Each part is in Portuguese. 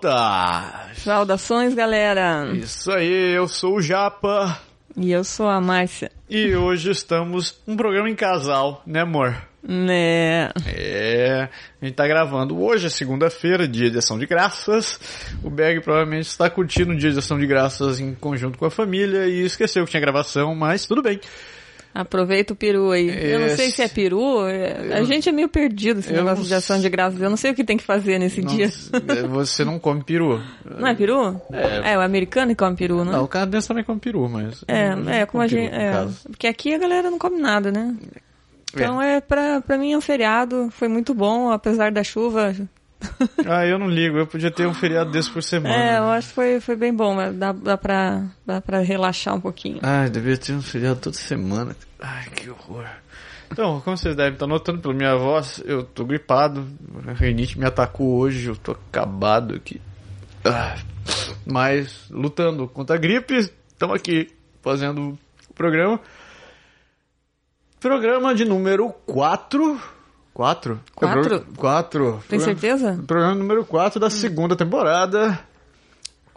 Volta! Saudações, galera. Isso aí, eu sou o Japa E eu sou a Márcia. e hoje estamos um programa em casal, né, amor? Né? É, a gente tá gravando hoje, é segunda-feira, dia de ação de graças. O Berg provavelmente está curtindo o dia de ação de graças em conjunto com a família e esqueceu que tinha gravação, mas tudo bem. Aproveita o peru aí. Eu não sei Esse- se é peru. é- A gente é meio perdido esse Eu negócio não de ação de graças. Eu não sei o que tem que fazer nesse Não- dia. você não come peru. Não é peru? É. É, o americano que come peru, não é? Não, o canadense também come peru, mas... É, eu é, como a gente. peru, É, porque aqui a galera não come nada, né? Então é, pra, pra mim é um feriado, foi muito bom, apesar da chuva. Ah, eu não ligo, eu podia ter um feriado desse por semana. É, eu acho que foi, foi bem bom, mas dá, dá, pra, dá pra relaxar um pouquinho. Ai, devia ter um feriado toda semana. Ai, que horror. Então, como vocês devem estar notando pela minha voz, eu tô gripado. A rinite me atacou hoje, eu tô acabado aqui. Ah, mas, lutando contra a gripe, estamos aqui fazendo o programa. Programa de número 4. 4? Quatro? 4. Tem certeza? Programa número 4 da segunda temporada.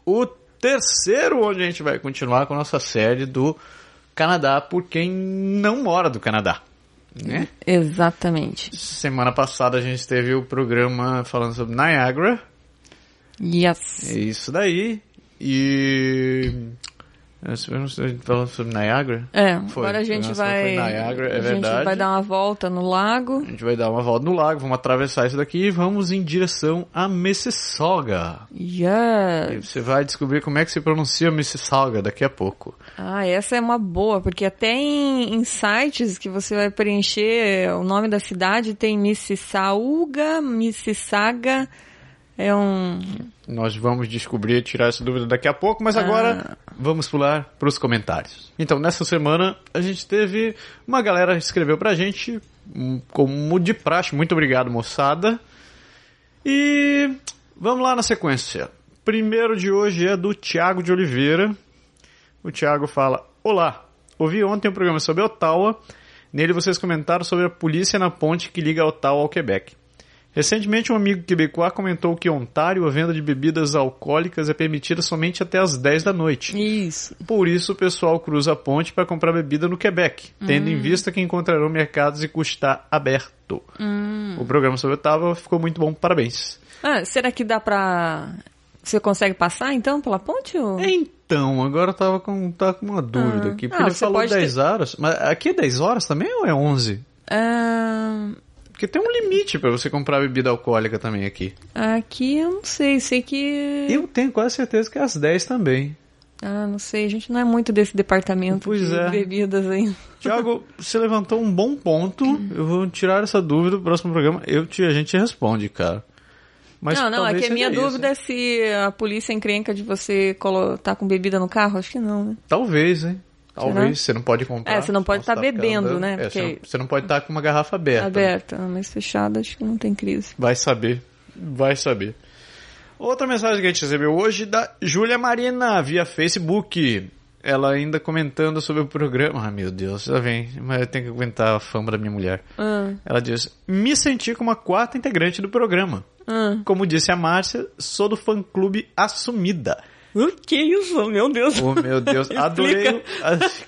O terceiro, onde a gente vai continuar com a nossa série do Canadá por quem não mora do Canadá. Né? Exatamente. Semana passada a gente teve o programa falando sobre Niagara. Yes. É isso daí. E. A gente falando sobre Niagara? É, Foi. agora a gente Nossa, vai. Niagara, é a gente verdade. vai dar uma volta no lago. A gente vai dar uma volta no lago, vamos atravessar isso daqui e vamos em direção a Mississauga. E Yes. você vai descobrir como é que se pronuncia Mississauga daqui a pouco. Ah, essa é uma boa, porque até em, em sites que você vai preencher o nome da cidade tem Mississauga, Mississauga. É um. Nós vamos descobrir e tirar essa dúvida daqui a pouco, mas agora vamos pular para os comentários. Então, nessa semana a gente teve uma galera que escreveu pra gente, hum, como de praxe, muito obrigado, moçada. E vamos lá na sequência. Primeiro de hoje é do Tiago de Oliveira. O Tiago fala: Olá, ouvi ontem um programa sobre Ottawa. Nele vocês comentaram sobre a polícia na ponte que liga Ottawa ao Quebec. Recentemente, um amigo quebecois comentou que em Ontário a venda de bebidas alcoólicas é permitida somente até as 10 da noite. Isso. Por isso, o pessoal cruza a ponte para comprar bebida no Quebec, tendo em vista que encontrarão mercados e está aberto. O programa sobre Ottawa ficou muito bom, parabéns. Ah, será que dá pra. Você consegue passar então pela ponte? Ou... Então, agora eu tava com, tava com uma dúvida Ah. aqui, porque Ah, ele falou pode 10 horas, mas aqui é 10 horas também ou é 11? Ah, Porque tem um limite para você comprar bebida alcoólica também aqui. aqui eu não sei, sei que. Eu tenho quase certeza que é às 10 também. Ah, não sei, a gente não é muito desse departamento Pois de é. bebidas aí. Tiago, você levantou um bom ponto. Eu vou tirar essa dúvida do próximo programa. Eu te, a gente responde, cara. Mas não, não, é que a minha dúvida isso. é se a polícia encrenca de você colo- tá com bebida no carro. Acho que não, né? Talvez, hein? Talvez. Você não pode comprar. É, você não pode senão tá você ficar bebendo, andando. né? É, você, Porque- não, você não pode estar com uma garrafa aberta. Aberta, mas fechada acho que não tem crise. Vai saber. Vai saber. Outra mensagem que a gente recebeu hoje da Júlia Marina via Facebook. Ela ainda comentando sobre o programa. Ah, meu Deus, já vem. Mas eu tenho que aguentar a fama da minha mulher. Ah, Ela diz: Me senti como a quarta integrante do programa. ah. Como disse a Márcia, sou do fã-clube assumida. O que isso? Meu Deus. Oh, meu Deus, adorei.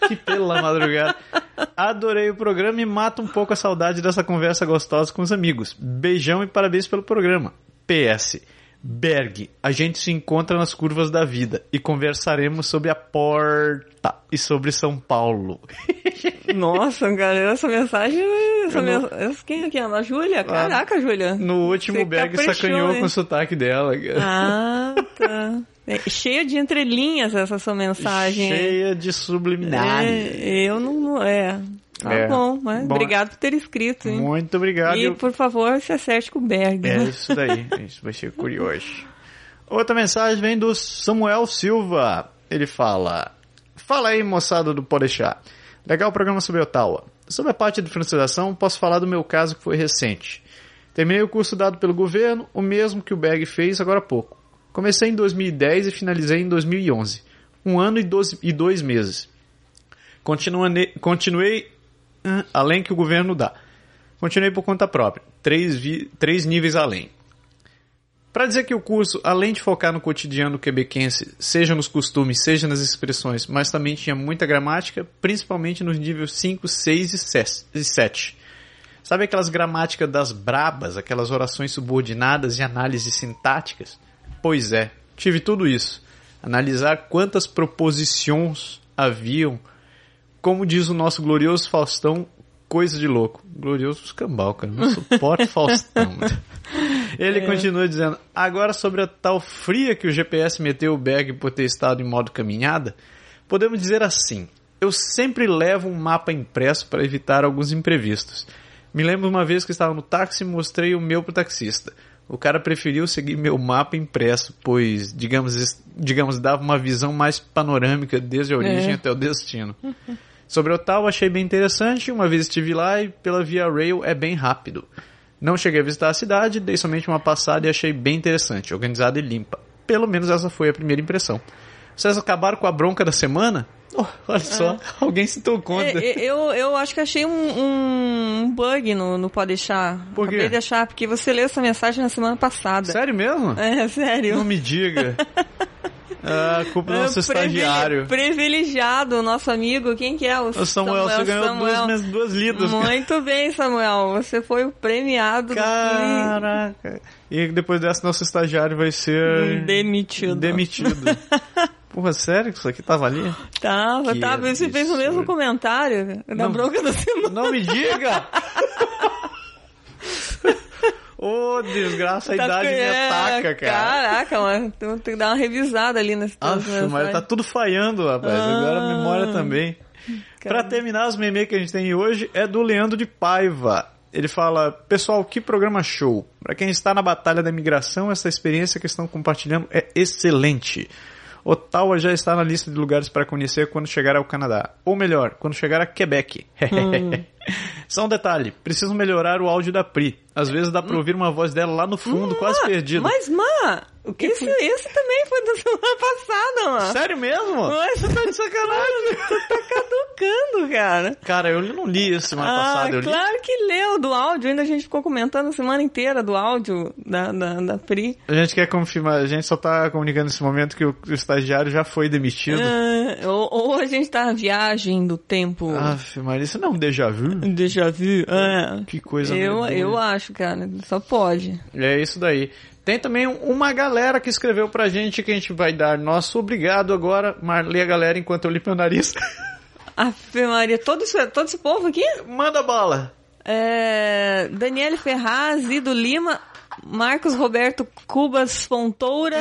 Que pela madrugada. Adorei o programa e mata um pouco a saudade dessa conversa gostosa com os amigos. Beijão e parabéns pelo programa. PS. Berg, a gente se encontra nas curvas da vida e conversaremos sobre a porta e sobre São Paulo. Nossa, galera, essa mensagem. Essa não- mens- essa- Quem é que é? A Júlia? Caraca, Júlia. No último, Você Berg sacanhou hein? com o sotaque dela. Ah, tá. É cheia de entrelinhas essa sua mensagem. Cheia de subliminares. É, eu não. É. Tá É. bom, mas Bom, obrigado por ter escrito, hein? Muito obrigado. E, Eu- por favor, se acerte com o Berg. É né? isso daí. Isso vai ser curioso. Outra mensagem vem do Samuel Silva. Ele fala: Fala aí, moçada do Podeixar. Legal o programa sobre Ottawa. Sobre a parte de francização, posso falar do meu caso que foi recente. Terminei o curso dado pelo governo, o mesmo que o Berg fez agora há pouco. Comecei em 2010 e finalizei em 2011. Um ano e, doze, e dois meses. Continuei além que o governo dá. Continuei por conta própria, três, vi- três níveis além. Para dizer que o curso, além de focar no cotidiano quebequense, seja nos costumes, seja nas expressões, mas também tinha muita gramática, principalmente nos níveis 5, 6 e ses- e 7. Sabe aquelas gramáticas das brabas, aquelas orações subordinadas e análises sintáticas? Pois é, tive tudo isso. Analisar quantas proposições haviam, como diz o nosso glorioso Faustão, coisa de louco. Glorioso escambau, cara. Não suporto Faustão. Ele continua dizendo, agora sobre a tal fria que o GPS meteu o Berg por ter estado em modo caminhada, podemos dizer assim, eu sempre levo um mapa impresso para evitar alguns imprevistos. Me lembro uma vez que estava no táxi e mostrei o meu pro taxista. O cara preferiu seguir meu mapa impresso, pois, digamos, digamos dava uma visão mais panorâmica desde a origem É. até o destino. Sobre o tal, achei bem interessante. Uma vez estive lá e pela Via Rail é bem rápido. Não cheguei a visitar a cidade, dei somente uma passada e achei bem interessante, organizada e limpa. Pelo menos essa foi a primeira impressão. Vocês acabaram com a bronca da semana? Oh, olha só, alguém se conta. É, é, eu, eu acho que achei um, um bug no, no Pode Deixar. Por quê? Acabei de achar, porque você leu essa mensagem na semana passada. Sério mesmo? É, sério. Não me diga. Ah, culpa do nosso É, privile- estagiário. Privilegiado, nosso amigo. Quem que é? O, O Samuel, você ganhou Samuel. duas, duas lidas. Muito bem, Samuel. Você foi o premiado do Caraca. E depois dessa, nosso estagiário vai ser... Demitido. Demitido. Porra, sério que isso aqui tava ali? Tava, Que tava. Você fez o mesmo comentário da Não. bronca da semana. Não me diga! Ô, desgraça, a Tá idade me é, ataca, cara. Caraca, mano. Tem que dar uma revisada ali nesse Aff, mas tá tudo falhando, rapaz. Agora a memória também. Pra terminar, os memes que a gente tem hoje é do Leandro de Paiva. Ele fala, pessoal, que programa show. Pra quem está na batalha da imigração, essa experiência que estão compartilhando é excelente. Ottawa já está na lista de lugares para conhecer quando chegar ao Canadá. Ou melhor, quando chegar a Quebec. Só um detalhe, preciso melhorar o áudio da Pri. Às vezes dá pra ouvir uma voz dela lá no fundo, quase perdida. Mas, Má, esse, esse também foi da semana passada, mano. Sério mesmo? Mas você tá de sacanagem. Você tá caducando, cara. Cara, eu não li isso semana Ah, passada. Eu li claro que leu do áudio. Ainda a gente ficou comentando a semana inteira do áudio da, da, da Pri. A gente quer confirmar, a gente só tá comunicando nesse momento que o, o estagiário já foi demitido. Ah, ou, ou a gente tá na viagem do tempo. Aff, mas isso não é um déjà vu? Déjà vu. Ah, Que coisa eu, medonha. eu acho, cara. Só pode. É isso daí. Tem também uma galera que escreveu pra gente que a gente vai dar nosso obrigado agora. Mar, lê a galera enquanto eu limpo meu nariz. Ave Maria, todo esse, todo esse povo aqui? Manda bala! É, Daniele Ferraz, Ido Lima, Marcos Roberto Cubas Fontoura,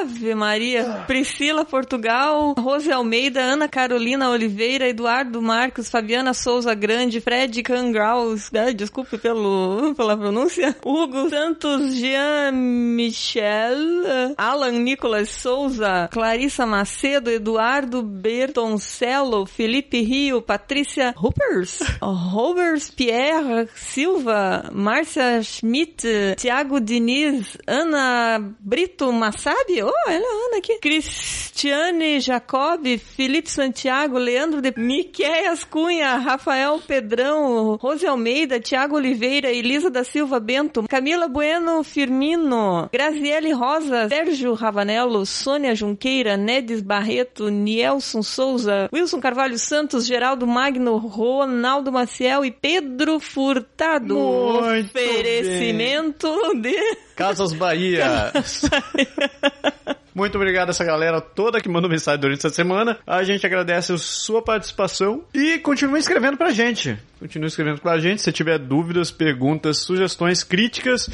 Ave Maria, Priscila Portugal, Rose Almeida, Ana Carolina Oliveira, Eduardo Marcos, Fabiana Souza Grande, Fred Cangraus, ah, desculpe pelo, pela pronúncia, Hugo Santos, Jean Michel, Alan Nicolas Souza, Clarissa Macedo, Eduardo Bertoncello, Felipe Rio, Patrícia Hoopers, Rovers Pierre Silva, Márcia Schmidt, Tiago Diniz, Ana Brito Massabi, oh, olha a Ana aqui, Cristiane Jacob, Felipe Santiago, Leandro de Miqueias Cunha, Rafael Pedrão, Rose Almeida, Tiago Oliveira, Elisa da Silva Bento, Camila Bueno Firmino, Graziele Rosa, Sérgio Ravanello, Sônia Junqueira, Nedes Barreto, Nielson Souza, Wilson Carvalho Santos, Geraldo Magno, Ronaldo Maciel e Pedro Furtado. Muito Oferecimento de... Casas Bahia! Muito obrigado a essa galera toda que mandou mensagem durante essa semana. A gente agradece a sua participação e continue escrevendo pra gente. Continue escrevendo pra gente. Se tiver dúvidas, perguntas, sugestões, críticas,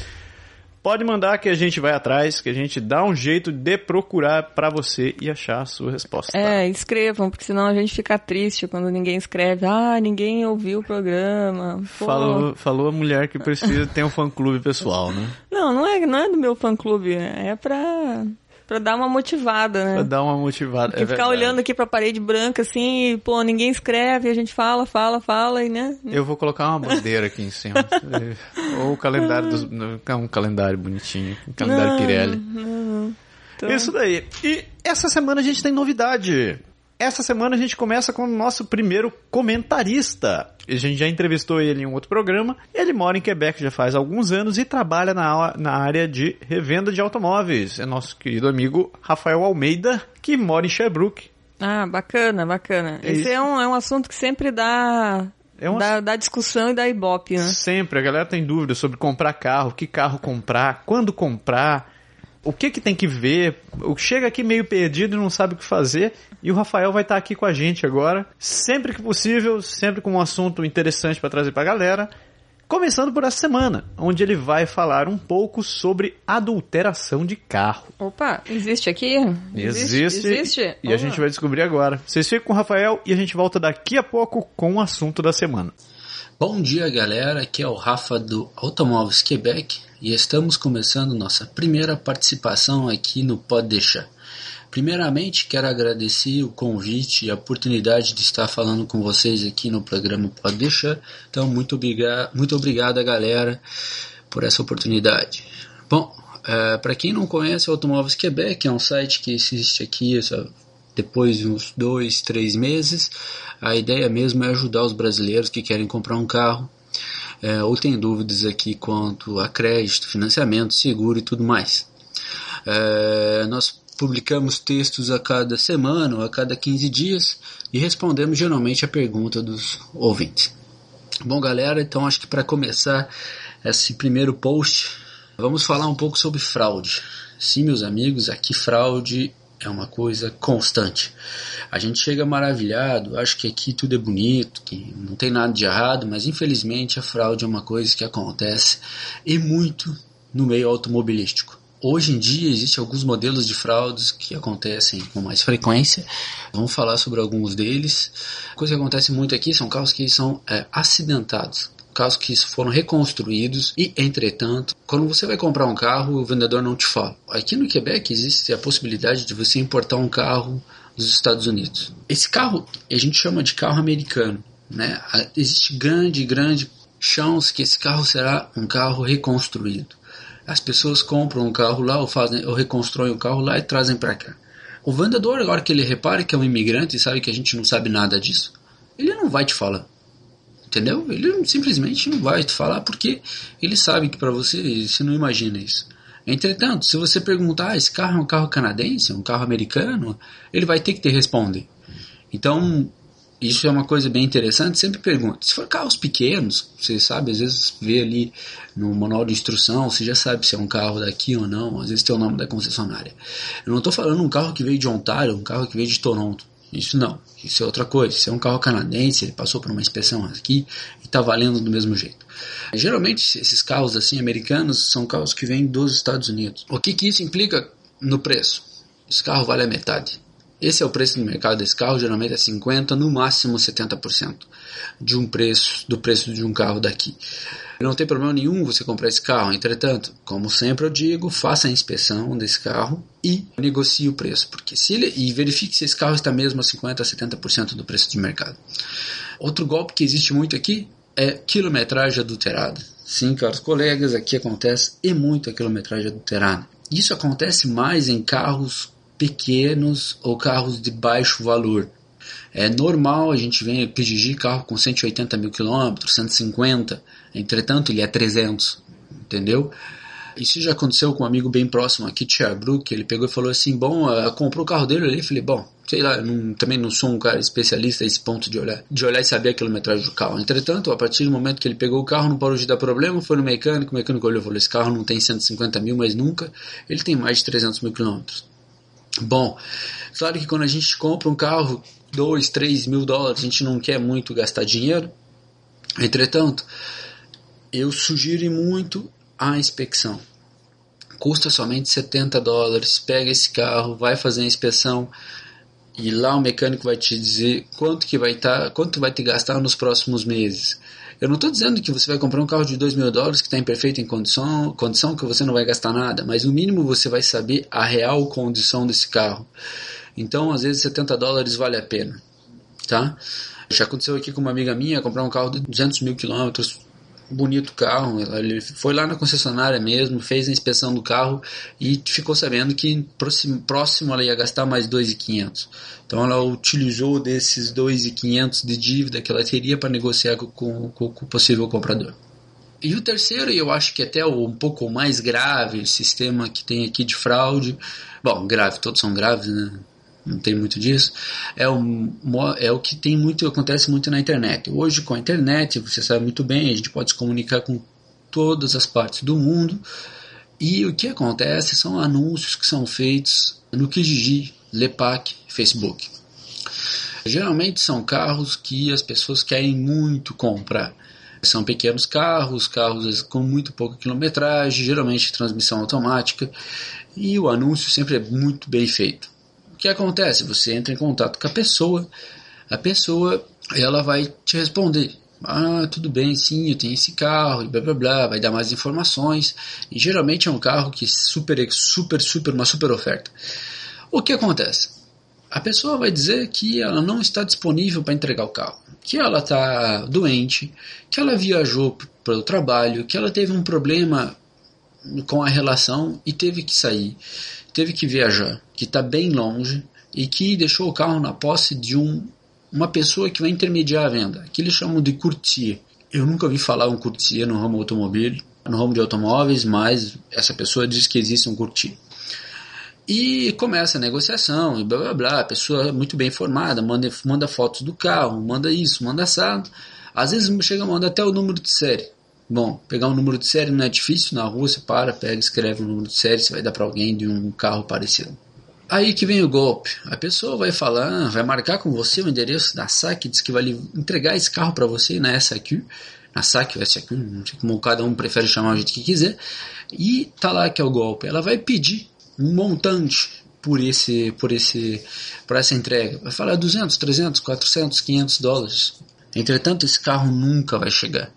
pode mandar que a gente vai atrás, que a gente dá um jeito de procurar para você e achar a sua resposta. É, escrevam, porque senão a gente fica triste quando ninguém escreve. Ah, ninguém ouviu o programa. Falou, falou a mulher que precisa ter um fã-clube pessoal, né? Não, não é, não é do meu fã-clube, é pra Pra dar uma motivada, né? Pra dar uma motivada. É ficar olhando aqui pra parede branca assim, e, pô, ninguém escreve, a gente fala, fala, fala e, né? Eu vou colocar uma bandeira aqui em cima. Ou o calendário dos. Um calendário bonitinho. Um calendário não, Pirelli. Não, não. Então... Isso daí. E essa semana a gente tem novidade. Essa semana a gente começa com o nosso primeiro comentarista. A gente já entrevistou ele em um outro programa. Ele mora em Quebec já faz alguns anos e trabalha na, na área de revenda de automóveis. É nosso querido amigo Rafael Almeida, que mora em Sherbrooke. Ah, bacana, bacana. É Esse é um, é um assunto que sempre dá é uma... da, da, discussão e da ibope, né? Sempre. A galera tem dúvidas sobre comprar carro, que carro comprar, quando comprar o que que tem que ver, chega aqui meio perdido e não sabe o que fazer, e o Rafael vai estar aqui com a gente agora, sempre que possível, sempre com um assunto interessante para trazer para a galera. Começando por essa semana, onde ele vai falar um pouco sobre adulteração de carro. Opa, existe aqui? Existe. Existe. existe? E a gente vai descobrir agora. Vocês ficam com o Rafael e a gente volta daqui a pouco com o assunto da semana. Bom dia, galera. Aqui é o Rafa do Automóveis Quebec e estamos começando nossa primeira participação aqui no Pode Deixar. Primeiramente, quero agradecer o convite e a oportunidade de estar falando com vocês aqui no programa Pode Deixar. Então, muito, obriga muito obrigado, galera, por essa oportunidade. Bom, é, para quem não conhece, Automóveis Quebec é um site que existe aqui depois de uns dois, três meses. A ideia mesmo é ajudar os brasileiros que querem comprar um carro é, ou tem dúvidas aqui quanto a crédito, financiamento, seguro e tudo mais. É, nós publicamos textos a cada semana ou a cada 15 dias e respondemos geralmente a pergunta dos ouvintes. Bom, galera, então acho que para começar esse primeiro post, vamos falar um pouco sobre fraude. Sim, meus amigos, aqui fraude é uma coisa constante. A gente chega maravilhado, acho que aqui tudo é bonito, que não tem nada de errado, mas infelizmente a fraude é uma coisa que acontece e muito no meio automobilístico. Hoje em dia existem alguns modelos de fraudes que acontecem com mais frequência. Vamos falar sobre alguns deles. Coisa que acontece muito aqui são carros que são é, acidentados carros que foram reconstruídos e, entretanto, quando você vai comprar um carro, o vendedor não te fala. Aqui no Quebec existe a possibilidade de você importar um carro dos Estados Unidos. Esse carro a gente chama de carro americano, né? Existe grande, grande chance que esse carro será um carro reconstruído. As pessoas compram um carro lá ou fazem ou reconstroem o carro lá e trazem para cá. O vendedor, agora que ele repare que é um imigrante e sabe que a gente não sabe nada disso, ele não vai te falar. Entendeu? Ele simplesmente não vai te falar porque ele sabe que para você você não imagina isso. Entretanto, se você perguntar, ah, esse carro é um carro canadense, um carro americano, ele vai ter que te responder. Então, isso é uma coisa bem interessante. Sempre pergunta. Se for carros pequenos, você sabe, às vezes vê ali no manual de instrução, você já sabe se é um carro daqui ou não. Às vezes tem o nome da concessionária. Eu não estou falando um carro que veio de Ontário, um carro que veio de Toronto. Isso não, isso é outra coisa. Isso é um carro canadense, ele passou por uma inspeção aqui e está valendo do mesmo jeito. Geralmente esses carros assim americanos são carros que vêm dos Estados Unidos. O que, que isso implica no preço? Esse carro vale a metade. Esse é o preço no mercado desse carro, geralmente é 50, no máximo 70% de um preço do preço de um carro daqui. Não tem problema nenhum você comprar esse carro, entretanto, como sempre eu digo, faça a inspeção desse carro e negocie o preço, porque se ele e verifique se esse carro está mesmo a 50 a 70% do preço de mercado. Outro golpe que existe muito aqui é quilometragem adulterada. Sim, caros colegas, aqui acontece e muito a quilometragem adulterada. Isso acontece mais em carros pequenos ou carros de baixo valor. É normal a gente ver pedir carro com 180 mil quilômetros, 150, entretanto ele é 300, entendeu? Isso já aconteceu com um amigo bem próximo aqui, Tia Brook, ele pegou e falou assim, bom, uh, comprou o carro dele ali, falei, bom, sei lá, não, também não sou um cara especialista a esse ponto de olhar, de olhar e saber a quilometragem do carro. Entretanto, a partir do momento que ele pegou o carro, não parou de dar problema, foi no mecânico, o mecânico olhou e falou, esse carro não tem 150 mil, mas nunca, ele tem mais de 300 mil quilômetros. Bom, claro que quando a gente compra um carro, 2, 3 mil dólares, a gente não quer muito gastar dinheiro. Entretanto, eu sugiro muito a inspeção. custa somente 70 dólares. Pega esse carro, vai fazer a inspeção e lá o mecânico vai te dizer quanto que vai estar, tá, quanto vai te gastar nos próximos meses. Eu não estou dizendo que você vai comprar um carro de 2 mil dólares que está em perfeita condição, condição que você não vai gastar nada, mas no mínimo você vai saber a real condição desse carro. Então, às vezes, 70 dólares vale a pena, tá? Já aconteceu aqui com uma amiga minha comprar um carro de 200 mil quilômetros, bonito carro. Ele foi lá na concessionária mesmo, fez a inspeção do carro e ficou sabendo que próximo, próximo ela ia gastar mais 2.500. Então ela utilizou desses 2.500 de dívida que ela teria para negociar com, com, com, o possível comprador. E o terceiro, e eu acho que até o um pouco mais grave, sistema que tem aqui de fraude. Bom, grave, todos são graves, né? Não tem muito disso, é o, é o que tem muito, acontece muito na internet. Hoje, com a internet, você sabe muito bem, a gente pode se comunicar com todas as partes do mundo, e o que acontece são anúncios que são feitos no Kijiji, Lepak, Facebook. Geralmente são carros que as pessoas querem muito comprar. São pequenos carros, carros com muito pouca quilometragem, geralmente transmissão automática, e o anúncio sempre é muito bem feito que acontece? Você entra em contato com a pessoa, a pessoa ela vai te responder. Ah, tudo bem, sim, eu tenho esse carro, e blá blá blá, vai dar mais informações. E geralmente é um carro que super, super, super, uma super oferta. O que acontece? A pessoa vai dizer que ela não está disponível para entregar o carro, que ela está doente, que ela viajou para o trabalho, que ela teve um problema com a relação e teve que sair teve que viajar, que está bem longe e que deixou o carro na posse de um, uma pessoa que vai intermediar a venda, que eles chamam de courtier. Eu nunca ouvi falar um courtier no ramo automobil, no ramo de automóveis, mas essa pessoa diz que existe um courtier. E começa a negociação e blá blá blá. A pessoa é muito bem informada, manda, manda fotos do carro, manda isso, manda assado. Às vezes chega a mandar até o número de série. Bom, pegar um número de série não é difícil, na rua você para, pega, escreve um número de série, você vai dar para alguém de um carro parecido. Aí que vem o golpe. A pessoa vai falar, vai marcar com você o endereço da SAC, diz que vai entregar esse carro para você na SAQ, na SAC ou SAQ, não sei como cada um prefere chamar o jeito que quiser, e tá lá que é o golpe. Ela vai pedir um montante por esse, por esse, por essa entrega. Vai falar 200, 300, 400, 500 dólares. Entretanto, esse carro nunca vai chegar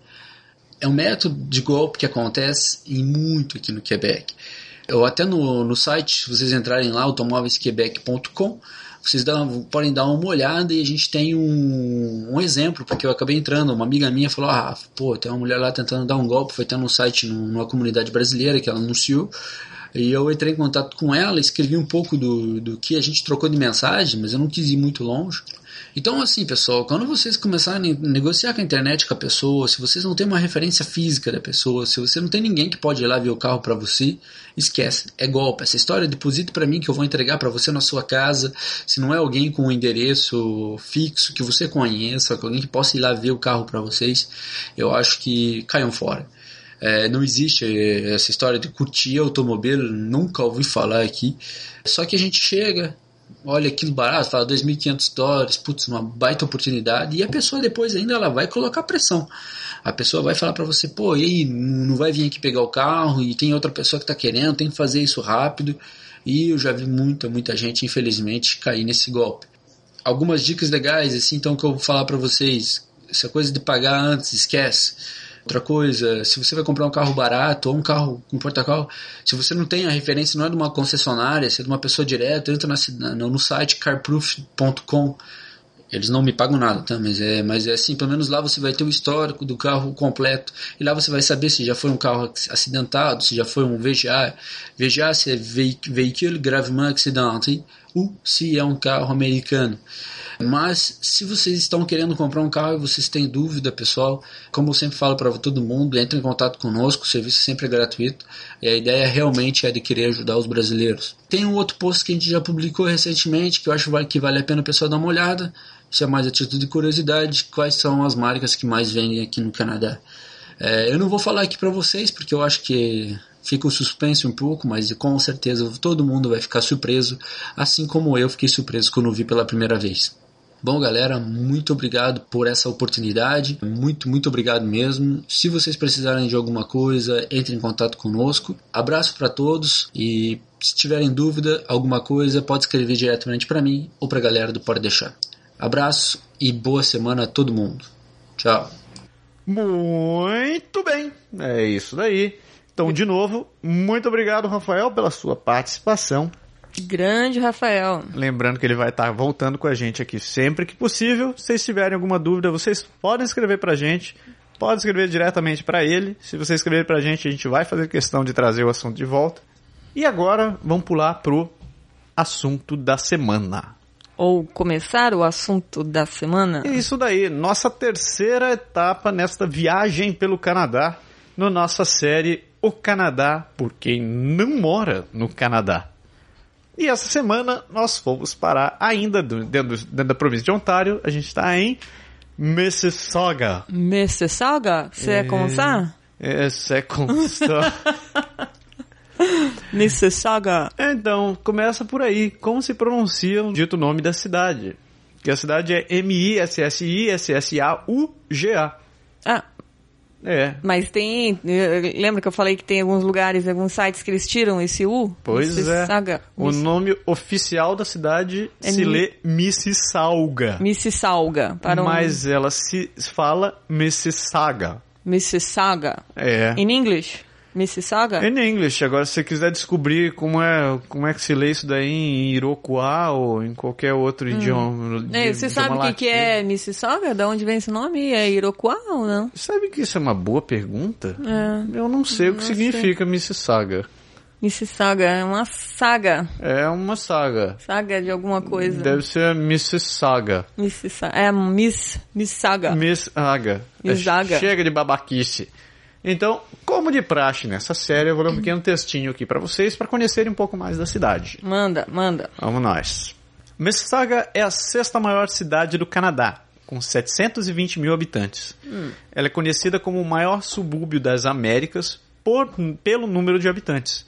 é um método de golpe que acontece em muito aqui no Quebec. Eu até no, no site, se vocês entrarem lá, automóveisquebec.com, vocês podem dar uma olhada e a gente tem um, um, exemplo, porque eu acabei entrando, uma amiga minha falou, ah, pô, tem uma mulher lá tentando dar um golpe, foi até no site, numa comunidade brasileira que ela anunciou, e eu entrei em contato com ela, escrevi um pouco do, do que a gente trocou de mensagem, mas eu não quis ir muito longe. Então, assim, pessoal, quando vocês começarem a negociar com a internet com a pessoa, se vocês não têm uma referência física da pessoa, se você não tem ninguém que pode ir lá ver o carro para você, esquece, é golpe. Essa história, deposite para mim que eu vou entregar para você na sua casa. Se não é alguém com um endereço fixo que você conheça, alguém que possa ir lá ver o carro para vocês, eu acho que caiam fora. É, não existe essa história de curtir automóvel, nunca ouvi falar aqui. Só que a gente chega, olha aquilo barato, fala 2.500 dólares, putz, uma baita oportunidade, e a pessoa depois ainda ela vai colocar pressão. A pessoa vai falar para você, pô, e aí, não vai vir aqui pegar o carro, e tem outra pessoa que está querendo, tem que fazer isso rápido, e eu já vi muita, muita gente, infelizmente, cair nesse golpe. Algumas dicas legais, assim, então, que eu vou falar para vocês, essa coisa de pagar antes, esquece Outra coisa, se você vai comprar um carro barato ou um carro com porta-carro, se você não tem a referência, não é de uma concessionária, se é de uma pessoa direta, entra na, no, no site carproof.com. Eles não me pagam nada, tá? Mas é, mas é assim, pelo menos lá você vai ter o histórico do carro completo. E lá você vai saber se já foi um carro acidentado, se já foi um VGA. VGA se é Veículo Gravement Accident, ou se é um carro americano. Mas se vocês estão querendo comprar um carro e vocês têm dúvida, pessoal, como eu sempre falo para todo mundo, entre em contato conosco, o serviço sempre é gratuito e a ideia realmente é de querer ajudar os brasileiros. Tem um outro post que a gente já publicou recentemente que eu acho que vale a pena o pessoal dar uma olhada. Isso é mais a título de curiosidade, quais são as marcas que mais vendem aqui no Canadá. É, eu não vou falar aqui para vocês porque eu acho que fica o suspense um pouco, mas com certeza todo mundo vai ficar surpreso, assim como eu fiquei surpreso quando vi pela primeira vez. Bom, galera, muito obrigado por essa oportunidade. Muito, muito obrigado mesmo. Se vocês precisarem de alguma coisa, entre em contato conosco. Abraço para todos e se tiverem dúvida, alguma coisa, pode escrever diretamente para mim ou para a galera do Pode Deixar. Abraço e boa semana a todo mundo. Tchau. Muito bem, é isso daí. Então, de novo, muito obrigado, Rafael, pela sua participação. Grande Rafael. Lembrando que ele vai estar voltando com a gente aqui sempre que possível. Se vocês tiverem alguma dúvida, vocês podem escrever pra gente. Pode escrever diretamente para ele. Se você escrever pra gente, a gente vai fazer questão de trazer o assunto de volta. E agora, vamos pular pro assunto da semana. Ou começar o assunto da semana? Isso daí, nossa terceira etapa nesta viagem pelo Canadá, na nossa série O Canadá por quem não mora no Canadá. E essa semana nós fomos parar ainda dentro, dentro da província de Ontário. A gente está em Mississauga. Mississauga? Você é como ça? É, c'est comme ça. Mississauga. Então, começa por aí. Como se pronuncia o dito nome da cidade? Que a cidade é M-I-S-S-I-S-S-A-U-G-A. Ah, É. mas tem. Lembra que eu falei que tem alguns lugares, alguns sites que eles tiram esse U? Pois Mississauga. é. O nome oficial da cidade É se Mi- lê Mississauga. Mississauga. Para um... Mas ela se fala Mississauga. Mississauga. É. In English? Mississauga? In English. Agora, se você quiser descobrir como é, como é que se lê isso daí em Iroquois ou em qualquer outro idioma. Hum. É, você idioma sabe o que, que é Mississauga? Da onde vem esse nome? É Iroquois ou não? Sabe que isso é uma boa pergunta? É. Eu não sei o que Não significa Mississauga. Mississauga é uma saga. É uma saga. Saga de alguma coisa. Deve ser Mississauga. Mississauga. É Miss, Missaga. Missaga. Missaga. Chega de babaquice. Então, como de praxe nessa série, eu vou ler um pequeno textinho aqui pra vocês para conhecerem um pouco mais da cidade. Manda, manda. Vamos nós. Mississauga é a sexta maior cidade do Canadá, com 720 mil habitantes. Ela é conhecida como o maior subúrbio das Américas por, pelo número de habitantes.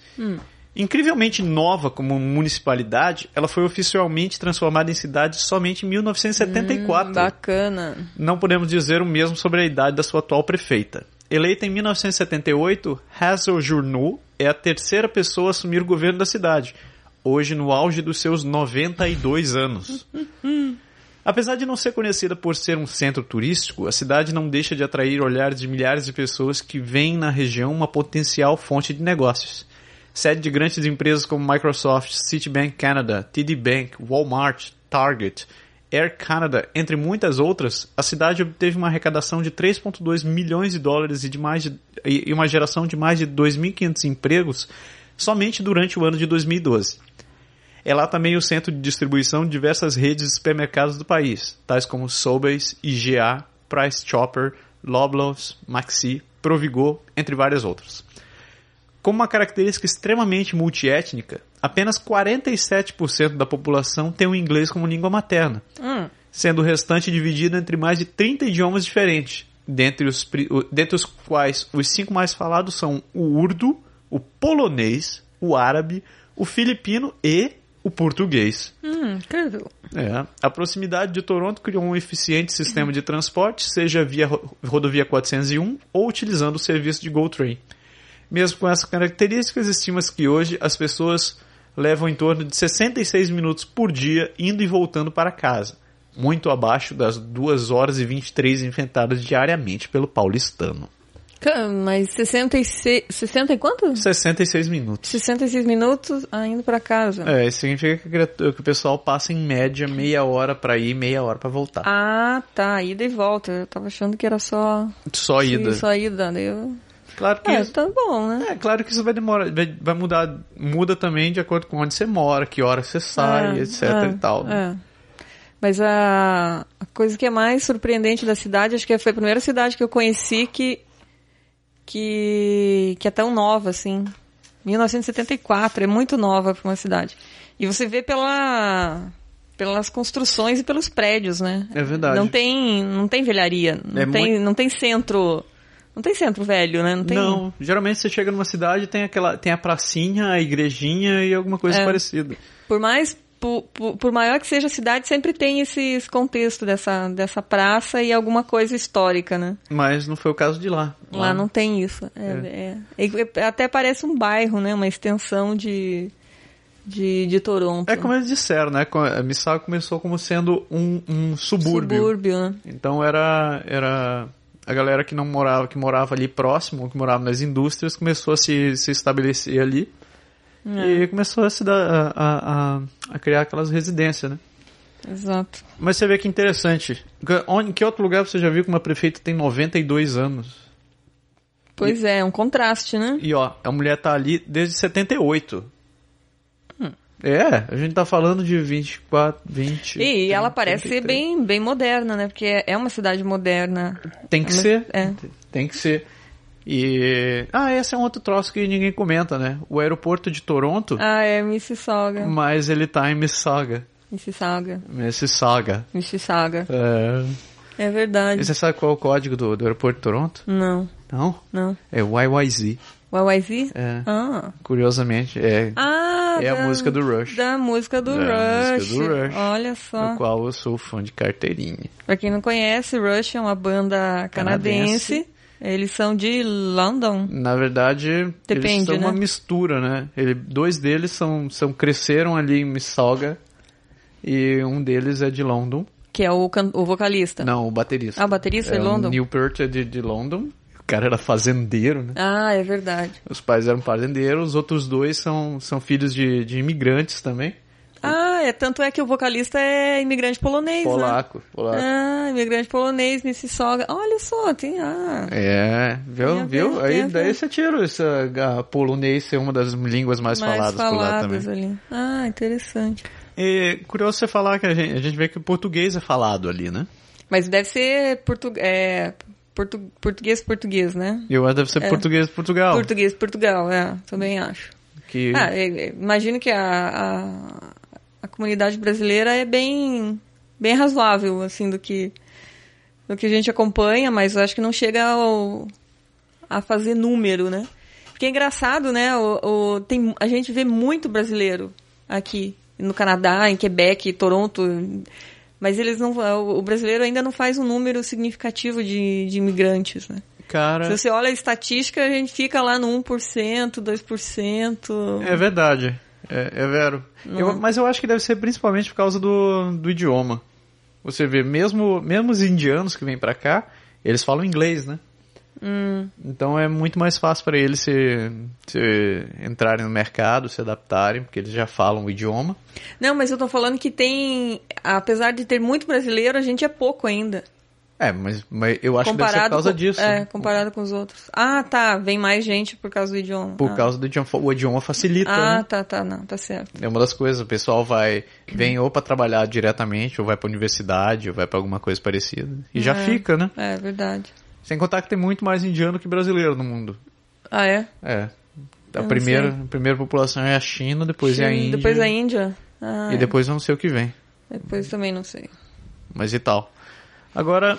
Incrivelmente nova como municipalidade, ela foi oficialmente transformada em cidade somente em 1974. Bacana. Não podemos dizer o mesmo sobre a idade da sua atual prefeita. Eleita em 1978, Hazel Journow é a terceira pessoa a assumir o governo da cidade, hoje no auge dos seus 92 anos. Apesar de não ser conhecida por ser um centro turístico, a cidade não deixa de atrair olhares de milhares de pessoas que veem na região uma potencial fonte de negócios. Sede de grandes empresas como Microsoft, Citibank Canada, TD Bank, Walmart, Target, Air Canada, entre muitas outras, a cidade obteve uma arrecadação de 3,2 milhões de dólares e, de mais de- e uma geração de mais de 2.500 empregos somente durante o ano de 2012. É lá também o centro de distribuição de diversas redes de supermercados do país, tais como Sobeys, IGA, Price Chopper, Loblaws, Maxi, Provigor, entre várias outras. Como uma característica extremamente multiétnica, apenas 47% da população tem o inglês como língua materna, Hum, sendo o restante dividido entre mais de 30 idiomas diferentes, dentre os, dentre os quais os cinco mais falados são o urdu, o polonês, o árabe, o filipino e o português. hum, incrível. É. A proximidade de Toronto criou um eficiente sistema de transporte, seja via ro- rodovia 401 ou utilizando o serviço de GO Train. Mesmo com essas características, estima-se que hoje as pessoas levam em torno de 66 minutos por dia indo e voltando para casa, muito abaixo das 2 horas e 23 enfrentadas diariamente pelo paulistano. Mas 66. 60 e quanto? 66 minutos. 66 minutos ah, indo pra casa. É, isso significa que o pessoal passa em média meia hora para ir, meia hora para voltar. Ah, tá. Ida e volta. Eu tava achando que era só. Só ida. Só ida. Eu... Claro que É, isso, tá bom, né? É, claro que isso vai demorar, vai, vai mudar, muda também de acordo com onde você mora, que hora você sai, É, etc é, e tal. né? é. Mas a, a coisa que é mais surpreendente da cidade, acho que foi a primeira cidade que eu conheci que que, que é tão nova assim. 1974, é muito nova para uma cidade. E você vê pela pelas construções e pelos prédios, né? É verdade. Não tem não tem velharia, não É tem muito- não tem centro, não tem centro velho, né? Não tem Não, geralmente você chega numa cidade tem aquela tem a pracinha, a igrejinha e alguma coisa É. parecida. Por mais por, por, por maior que seja a cidade, sempre tem esse, esse contexto dessa, dessa praça e alguma coisa histórica, né? Mas não foi o caso de lá. Lá não tem isso. É, é. E até parece um bairro, né? Uma extensão de, de, de Toronto. É como eles disseram, né? A Mississauga começou como sendo um, um subúrbio. Subúrbio, né? Então era, era a galera que não morava, que morava ali próximo, que morava nas indústrias, começou a se, se estabelecer ali. É. E começou a, se dar, a, a, a criar aquelas residências, né? Exato. Mas você vê que interessante. Onde, em que outro lugar você já viu que uma prefeita tem 92 anos? Pois e, é, é um contraste, né? E ó, a mulher tá ali desde 78. É, a gente tá falando de 24, 20. E 30, ela parece 33. bem, bem moderna, né? Porque é uma cidade moderna. Tem que é ser. É. Tem que ser. E. Ah, esse é um outro troço que ninguém comenta, né? O aeroporto de Toronto. Ah, é Mississauga. Mas ele tá em Mississauga. Mississauga. Mississauga. Mississauga. É. É verdade. E você sabe qual é o código do, do aeroporto de Toronto? Não. Não? Não. É YYZ. YYZ? É. Ah. Curiosamente, é. Ah, é da, a música do Rush. Da música do, Da Rush. música do Rush. Olha só. No qual eu sou fã de carteirinha. Pra quem não conhece, Rush é uma banda canadense. Canadense. Eles são de London. Na verdade, eles Depende, são uma né? mistura, né? Ele, dois deles são, são cresceram ali em Mississauga e um deles é de London. Que é o, o vocalista. Não, o baterista. Ah, o baterista é é London? Neil Peart é de, de London. O cara era fazendeiro, né? Ah, é verdade. Os pais eram fazendeiros, os outros dois são, são filhos de, de imigrantes também. Ah, é, tanto é que o vocalista é imigrante polonês, né? Polaco, polaco. Ah, imigrante polonês, Mississauga. Olha só, tem... Ah, É, viu? A ver, viu? tem Aí a daí ver. você tira essa a polonês ser uma das línguas mais, mais faladas, por lá também. faladas ali. Ah, interessante. E curioso você falar que a gente, a gente vê que o português é falado ali, né? Mas deve ser portu é, portu português, português, né? Eu acho que deve ser É. português Portugal. Português, Portugal, é, também acho. Que Ah, é, é, imagino que a, a, a comunidade brasileira é bem, bem razoável, assim, do que, do que a gente acompanha, mas eu acho que não chega ao, a fazer número, né? Porque é engraçado, né? O, o- tem, a gente vê muito brasileiro aqui, no Canadá, em Quebec, Toronto, mas eles não, o brasileiro ainda não faz um número significativo de, de imigrantes, né? cara. Se você olha a estatística, a gente fica lá no 1%, 2%. É verdade. É, é vero. Eu- mas eu acho que deve ser principalmente por causa do, do idioma. Você vê, mesmo, mesmo os indianos que vêm pra cá, eles falam inglês, né? Hum. Então é muito mais fácil para eles se, se entrarem no mercado, se adaptarem, porque eles já falam o idioma. Não, mas eu tô falando que tem. Apesar de ter muito brasileiro, a gente é pouco ainda. É, mas, mas eu acho que deve ser comparado por causa com, disso. É, né? comparado com os outros. Ah, tá. Vem mais gente por causa do idioma. Por ah. causa do idioma. O idioma facilita, Ah, né? tá, tá. Não, tá certo. É uma das coisas, o pessoal vai, vem ou para trabalhar diretamente, ou vai para universidade, ou vai para alguma coisa parecida. E já É. fica, né? É verdade. Sem contar que tem muito mais indiano que brasileiro no mundo. Ah, é? É. A primeira, a primeira população é a China, depois é a Índia. Depois a Índia. Ah, E depois não sei o que vem. depois também não sei. Mas e tal. Agora,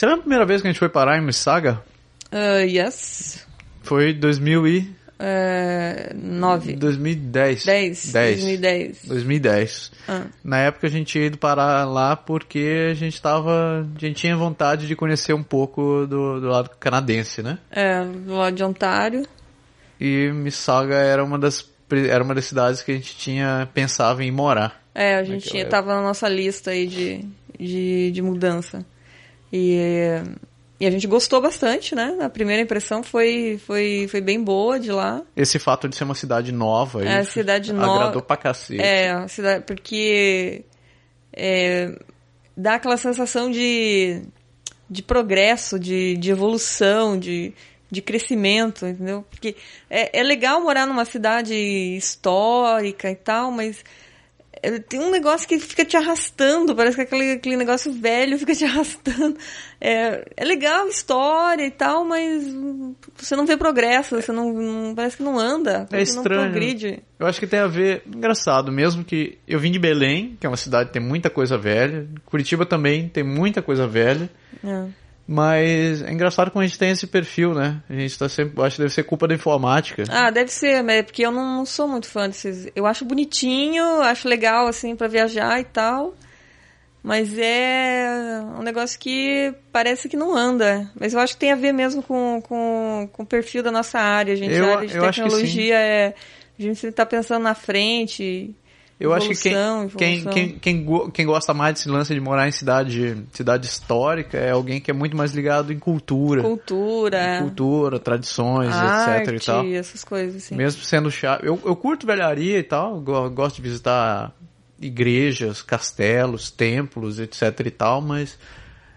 lembra a primeira vez que a gente foi parar em Mississauga? Ah, yes. Foi 2000 e... É, nove. 2010. 10. 10. 2010. 2010. Ah. Na época a gente tinha ido parar lá porque a gente tava. A gente tinha vontade de conhecer um pouco do, do lado canadense, né? É, do lado de Ontário. E Mississauga era uma das era uma das cidades que a gente tinha pensava em morar. É, a gente tinha, época. tava na nossa lista aí de, de, de mudança. E, e a gente gostou bastante, né? A primeira impressão foi, foi, foi bem boa de lá. Esse fato de ser uma cidade nova, É, cidade nova. agradou pra cacete. É, cidade, porque é, dá aquela sensação de, de progresso, de, de evolução, de, de crescimento, entendeu? Porque é, é legal morar numa cidade histórica e tal, mas tem um negócio que fica te arrastando, parece que aquele, aquele negócio velho fica te arrastando. É, é legal, história e tal, mas você não vê progresso, você não, não- parece que não anda, É que não estranho. progride. Eu acho que tem a ver. Engraçado, mesmo que eu vim de Belém, que é uma cidade que tem muita coisa velha. Curitiba também tem muita coisa velha. É. Mas é engraçado como a gente tem esse perfil, né? A gente tá sempre. Acho que deve ser culpa da informática. Ah, deve ser, mas é porque eu não, não sou muito fã desses. Eu acho bonitinho, acho legal, assim, para viajar e tal. Mas é um negócio que parece que não anda. Mas eu acho que tem a ver mesmo com, com, com o perfil da nossa área. Gente, Eu- a área de tecnologia é. A gente tá pensando na frente. Eu acho que quem, evolução, quem, evolução. quem, quem, quem gosta mais desse lance de morar em cidade, cidade histórica é alguém que é muito mais ligado em cultura. Cultura, Cultura, tradições, arte, etc e tal. essas coisas. Mesmo sendo chato. Eu, eu curto velharia e tal, go- gosto de visitar igrejas, castelos, templos, etc e tal, mas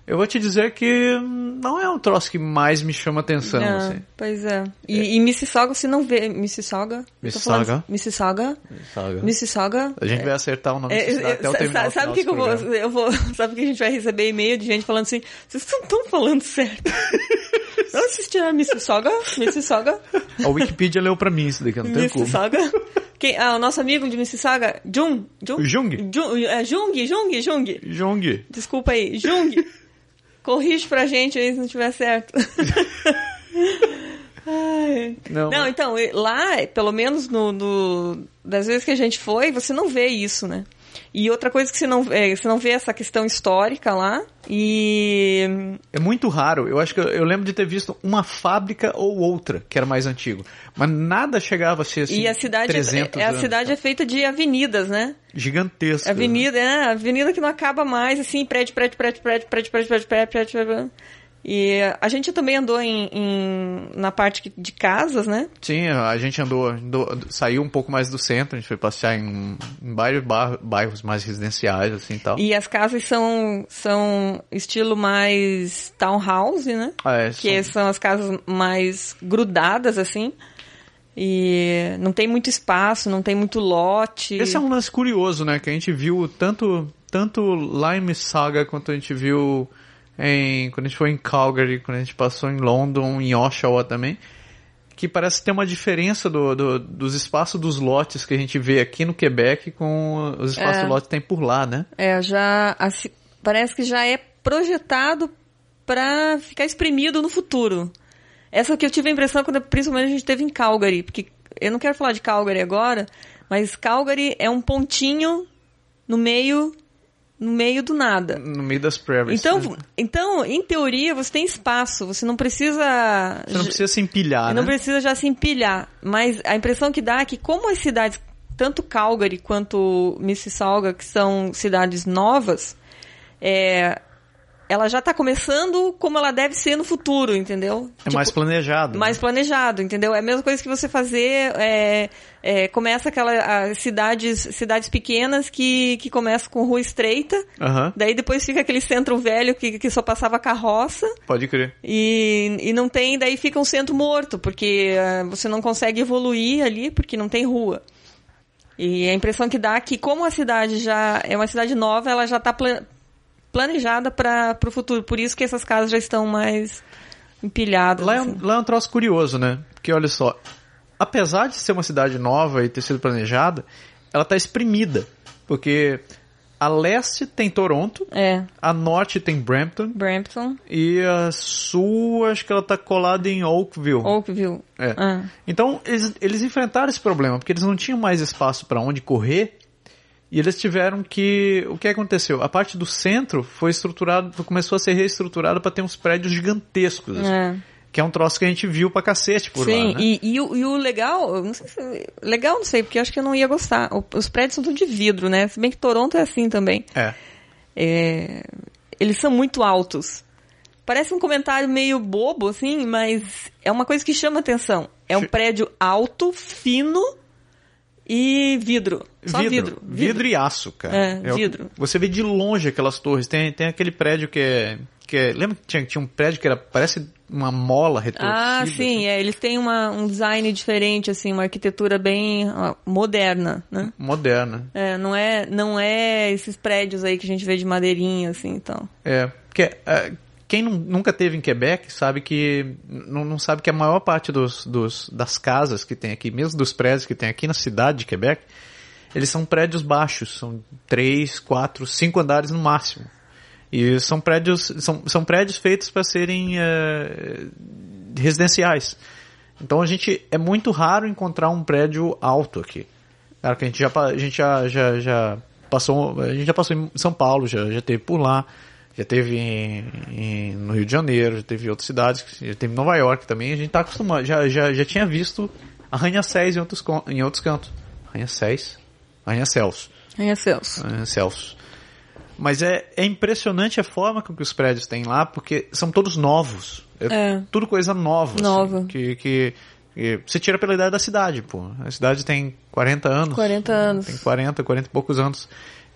eu vou te dizer que não é um troço que mais me chama atenção, Não, assim. Pois é. E, e Mississauga, se não vê. Mississauga? Falando- Mississauga? Mississauga? Mississauga? A gente vai acertar o nome É, cidade é, até o terminar sabe o que, que eu vou, eu vou. Sabe que a gente vai receber e-mail de gente falando assim: vocês não estão falando certo. Não assistir a Mississauga? Mississauga? A Wikipedia leu pra mim isso daqui, não tem como. Mississauga? Quem, ah, o nosso amigo de Mississauga, Jung. Jung? Jung. Jung, é, Jung, Jung, Jung. Jung. Desculpa aí, Jung. Corrige pra gente aí se não tiver certo. Não, Não, mas- então, lá, pelo menos no, no- das vezes que a gente foi, você não vê isso, né? E outra coisa que você não, é, você não vê essa questão histórica lá. E. É muito raro. Eu acho que eu, eu lembro de ter visto uma fábrica ou outra que era mais antigo. Mas nada chegava a ser assim. e a cidade, 300 é, a anos, cidade é feita de avenidas, né? gigantesca. Avenida, é, avenida que não acaba mais, assim, prédio, prédio, prédio, prédio, prédio, prédio, prédio, prédio, prédio, prédio. E a gente também andou em, em- na parte de casas, né? Sim, a gente andou, andou- saiu um pouco mais do centro, a gente foi passear em, em bairros, bar- bairros mais residenciais, assim e tal. E as casas são, são estilo mais townhouse, né? Ah, é, Que são- são as casas mais grudadas, assim. E não tem muito espaço, não tem muito lote. Esse é um lance curioso, né? Que a gente viu tanto, tanto lá em Mississauga quanto a gente viu em, quando a gente foi em Calgary, quando a gente passou em London, em Oshawa também. Que parece ter uma diferença do, do- dos espaços dos lotes que a gente vê aqui no Quebec com os espaços É. do lote que tem por lá, né? É, já assim, parece que já é projetado para ficar exprimido no futuro. Essa que eu tive a impressão quando principalmente a gente teve em Calgary, porque eu não quero falar de Calgary agora, mas Calgary é um pontinho no meio no meio do nada. No meio das prairies. Então, né? então, em teoria, você tem espaço, você não precisa Você não precisa se empilhar, não né? precisa já se empilhar, mas a impressão que dá é que como as cidades, tanto Calgary quanto Mississauga, que são cidades novas, é, ela já está começando como ela deve ser no futuro, entendeu? É mais planejado. né? mais planejado, entendeu? É a mesma coisa que você fazer, é, é, começa aquela cidades, cidades pequenas que, que começam com rua estreita, Aham, daí depois fica aquele centro velho que, que só passava carroça, pode crer. e, e não tem, daí fica um centro morto, porque ah, você não consegue evoluir ali, porque não tem rua. E a impressão que dá é que, como a cidade já é uma cidade nova, ela já está planejada para o futuro. Por isso que essas casas já estão mais empilhadas. Lá é, assim. um, lá é um troço curioso, né? Porque olha só, apesar de ser uma cidade nova e ter sido planejada, ela tá exprimida. Porque a leste tem Toronto, É, a norte tem Brampton Brampton, e a sul acho que ela tá colada em Oakville. Oakville. É. Ah. Então eles, eles enfrentaram esse problema porque eles não tinham mais espaço para onde correr e eles tiveram que o que aconteceu? A parte do centro foi estruturado, começou a ser reestruturada para ter uns prédios gigantescos. assim. É. Que é um troço que a gente viu pra cacete por Sim, lá, né? e, e, o, e o legal, não sei se, legal não sei, porque eu acho que eu não ia gostar. Os prédios são tudo de vidro, né? Se bem que Toronto é assim também. É. É, eles são muito altos. Parece um comentário meio bobo, assim, mas é uma coisa que chama atenção. É um prédio alto, fino e vidro. Só vidro. vidro. e aço, cara. É, o- vidro. Você vê de longe aquelas torres. Tem, tem aquele prédio que é, que é. Lembra que tinha, tinha um prédio que era. Parece uma mola retorcida. Ah, sim, assim? é, eles têm uma, um design diferente, assim, uma arquitetura bem ó, moderna, né? Moderna. É, não é, não é esses prédios aí que a gente vê de madeirinha, assim, então. É. Porque. Quem nu- nunca teve em Quebec sabe que. Não, não sabe que a maior parte dos, dos, das casas que tem aqui, mesmo dos prédios que tem aqui na cidade de Quebec, eles são prédios baixos. São três, quatro, cinco andares no máximo. E são prédios, são, são prédios feitos para serem uh, residenciais. Então a gente é muito raro encontrar um prédio alto aqui. Claro que a gente já, a gente já, já, já passou, a gente já passou em São Paulo, já, já teve por lá, já teve em, em, no Rio de Janeiro, já teve em outras cidades, já teve em Nova York também. A gente está acostumado, já, já, já tinha visto arranha-céus em outros, em outros cantos. Arranha-céus. Arranha-céus. Arranha-céus. Arranha-céus. Mas é, é impressionante a forma com que os prédios têm lá, porque são todos novos. É, É. tudo coisa nova. Nova. Assim, que, que, que você tira pela idade da cidade, pô. A cidade tem 40 anos. 40 anos. Tem 40, 40 e poucos anos.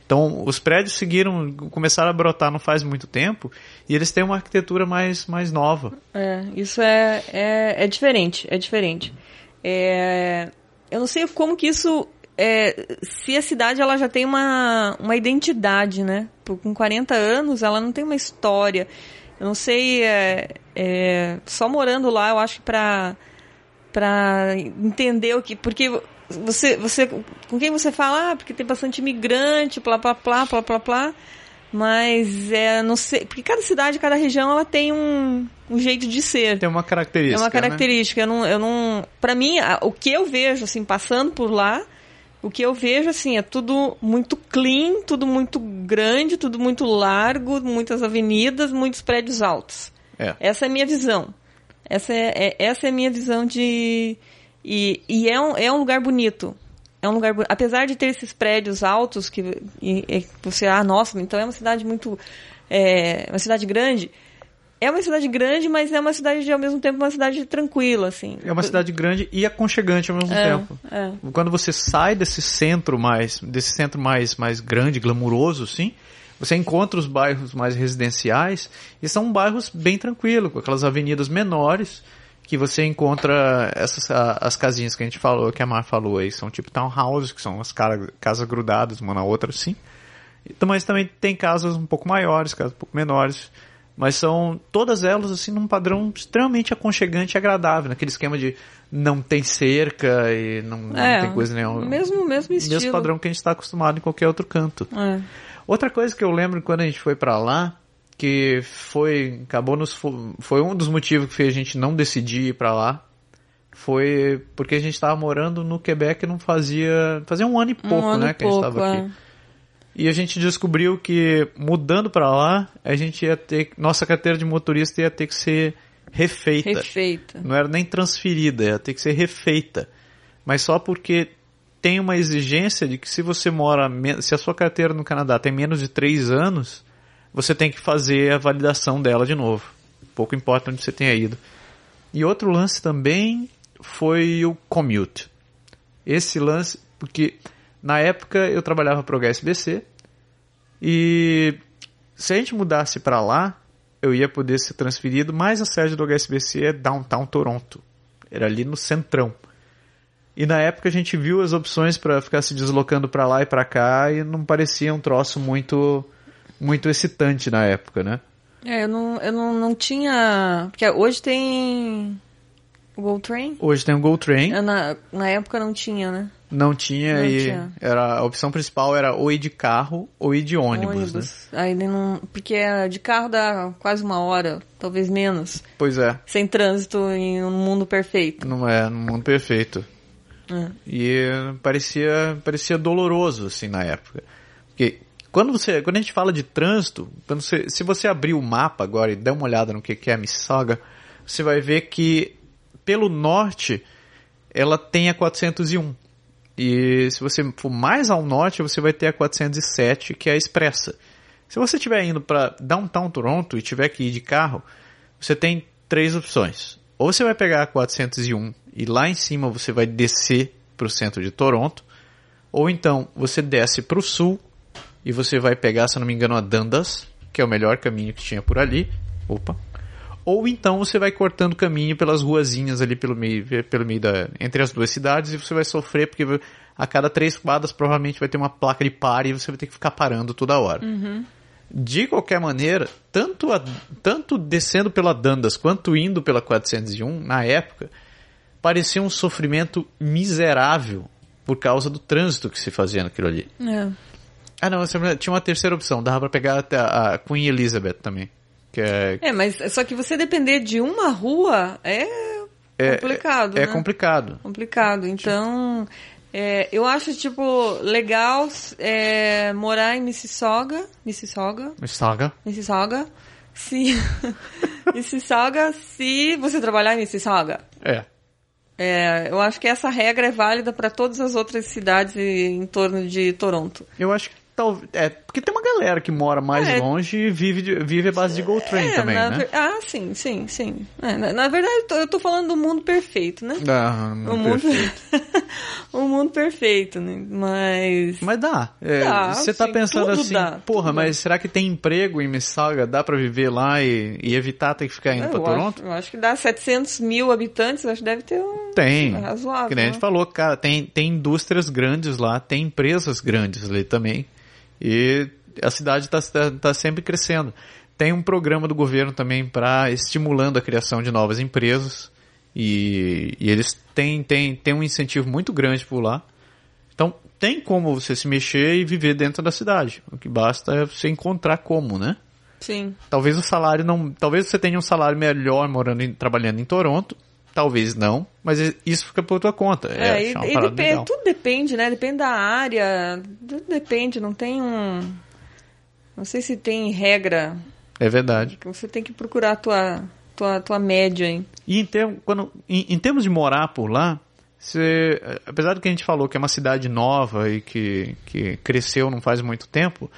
Então, os prédios seguiram, começaram a brotar não faz muito tempo, e eles têm uma arquitetura mais, mais nova. É, isso é, é, é diferente, é diferente. É, eu não sei como que isso, é, se a cidade ela já tem uma, uma identidade, né? Com 40 anos ela não tem uma história. Eu não sei, é, é, só morando lá eu acho que pra entender o que, porque você, você, com quem você fala, ah, porque tem bastante imigrante, plá, plá, plá, plá, plá, plá. Mas é, não sei, porque cada cidade, cada região, ela tem um, um jeito de ser. Tem uma É característica. uma né? característica. Eu não, eu não, para mim, o que eu vejo assim passando por lá, o que eu vejo assim é tudo muito clean, tudo muito grande, tudo muito largo, muitas avenidas, muitos prédios altos. É. Essa é a minha visão. Essa é, é- essa é a minha visão de e, e é um, é um lugar bonito. É um lugar, apesar de ter esses prédios altos que e- e você, ah, nossa, então é uma cidade muito, é uma cidade grande. É uma cidade grande, mas é uma cidade ao mesmo tempo uma cidade tranquila, assim. É uma cidade grande e aconchegante ao mesmo É, tempo. é. Quando você sai desse centro mais, desse centro mais, mais grande, glamuroso, sim, você encontra os bairros mais residenciais e são bairros bem tranquilos, com aquelas avenidas menores que você encontra essas as casinhas que a gente falou, que a Mar falou aí, são tipo townhouses, que são as casas grudadas uma na outra, assim. Então, mas também tem casas um pouco maiores, casas um pouco menores. Mas são todas elas assim num padrão extremamente aconchegante e agradável, naquele esquema de não tem cerca e não, não É, tem coisa nenhuma. mesmo- mesmo estilo. Mesmo padrão que a gente está acostumado em qualquer outro canto. É. Outra coisa que eu lembro quando a gente foi pra lá, que foi acabou nos fo- foi um dos motivos que fez a gente não decidir ir pra lá, foi porque a gente estava morando no Quebec não fazia fazia um ano e pouco, um ano né, e que a gente pouco, estava é. aqui. E a gente descobriu que mudando pra lá, a gente ia ter nossa carteira de motorista ia ter que ser refeita. Refeita. Não era nem transferida, ia ter que ser refeita. Mas só porque tem uma exigência de que se você mora, se a sua carteira no Canadá tem menos de 3 anos, você tem que fazer a validação dela de novo. Pouco importa onde você tenha ido. E outro lance também foi o commute. Esse lance, porque na época eu trabalhava para o HSBC e se a gente mudasse para lá, eu ia poder ser transferido, mas a sede do HSBC é Downtown Toronto. Era ali no centrão. E na época a gente viu as opções para ficar se deslocando para lá e para cá e não parecia um troço muito muito excitante na época, né? É, eu não, eu não, não tinha. Porque hoje tem. O Go Train? Hoje tem o Go Train, Na, na época não tinha, né? não tinha Não e tinha. era a opção principal era ou ir de carro ou ir de ônibus, né? Aí ele não. Porque é, de carro dá quase uma hora, talvez menos. Pois é, Sem trânsito em um mundo perfeito. não é no mundo perfeito. É. E parecia, parecia doloroso, assim, na época. Porque quando, você, quando a gente fala de trânsito, quando você, se você abrir o mapa agora e der uma olhada no que que é a Mississauga, você vai ver que pelo norte ela tem a 401. E se você for mais ao norte, você vai ter a 407, que é a expressa. Se você estiver indo para downtown Toronto e tiver que ir de carro, você tem três opções. Ou você vai pegar a 401 e lá em cima você vai descer para o centro de Toronto, ou então você desce para o sul e você vai pegar, se eu não me engano, a Dundas, que é o melhor caminho que tinha por ali. Opa. Ou então você vai cortando caminho pelas ruazinhas ali pelo meio, pelo meio da, entre as duas cidades e você vai sofrer porque a cada três quadras provavelmente vai ter uma placa de pare e você vai ter que ficar parando toda hora. De qualquer maneira, tanto, a- tanto descendo pela Dundas quanto indo pela 401, na época, parecia um sofrimento miserável por causa do trânsito que se fazia naquilo ali. É. Ah, não, você- tinha uma terceira opção. Dava pra pegar até a a Queen Elizabeth também. Que é, É, mas só que você depender de uma rua é, É- complicado, é né? complicado. Complicado. Então, é, eu acho, tipo, legal é, morar em Mississauga. Mississauga? Saga. Mississauga. Se... Mississauga, se você trabalhar em Mississauga. É. É, eu acho que essa regra é válida para todas as outras cidades em torno de Toronto. Eu acho que tal, é porque tem uma galera que mora mais É. longe e vive, vive a base de Go Train É, também, né? ver- Ah, sim, sim, sim. É, na, na verdade, eu tô, falando do mundo perfeito, né? Ah, o mundo perfeito. o mundo perfeito, né? Mas Mas dá. É, Dá, você tá sim, pensando assim, dá, porra, mas será que tem emprego em Mississauga? Dá pra viver lá e, e evitar ter que ficar indo eu, pra acho, Toronto? eu acho que dá 700 mil habitantes, acho que deve ter um Tem. é razoável. Que nem a gente né? falou, cara, tem, tem indústrias grandes lá, tem empresas grandes ali também. E a cidade está tá, tá sempre crescendo. Tem um programa do governo também para estimulando a criação de novas empresas. E, e eles têm, têm, têm um incentivo muito grande por lá. Então, tem como você se mexer e viver dentro da cidade. O que basta é você encontrar como, né? Sim. Talvez o salário não. Talvez você tenha um salário melhor morando em- trabalhando em Toronto. Talvez não, mas isso fica por tua conta. É, É, e, uma e parada depe- legal. tudo depende, né? Depende da área. Tudo depende, não tem um. Não sei se tem regra. É verdade. Você tem que procurar a tua, tua, tua média, hein? E em, term, quando, em, em termos de morar por lá, você, apesar do que a gente falou que é uma cidade nova e que, que cresceu não faz muito tempo,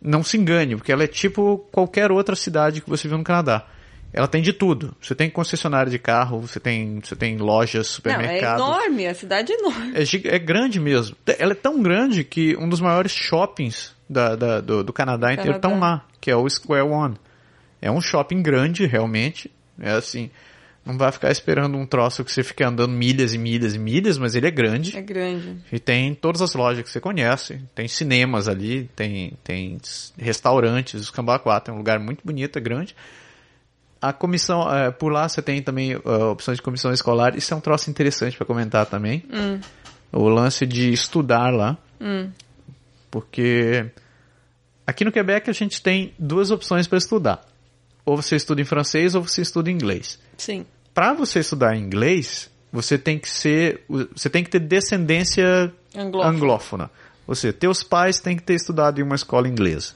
não se engane, porque ela é tipo qualquer outra cidade que você viu no Canadá. Ela tem de tudo. Você tem concessionária de carro, você tem, você tem lojas, Não, é supermercados. enorme, a cidade é enorme. É, é grande mesmo. Ela é tão grande que um dos maiores shoppings da, da- do, do Canadá inteiro estão lá, que é o Square One. É um shopping grande, realmente. É assim, não vai ficar esperando um troço que você fica andando milhas e milhas e milhas, mas ele é grande. É grande. E tem todas as lojas que você conhece. Tem cinemas ali, tem, tem restaurantes, os Cambaquá, tem um lugar muito bonito, é grande. A comissão, eh, por lá você tem também eh, opções de comissão escolar. Isso é um troço interessante para comentar também. O lance de estudar lá. Porque aqui no Quebec a gente tem duas opções para estudar. Ou você estuda em francês ou você estuda em inglês Sim. para você estudar inglês, você tem que ser, você tem que ter descendência Anglófona. anglófona. Seja, teus pais têm que ter estudado em uma escola inglesa.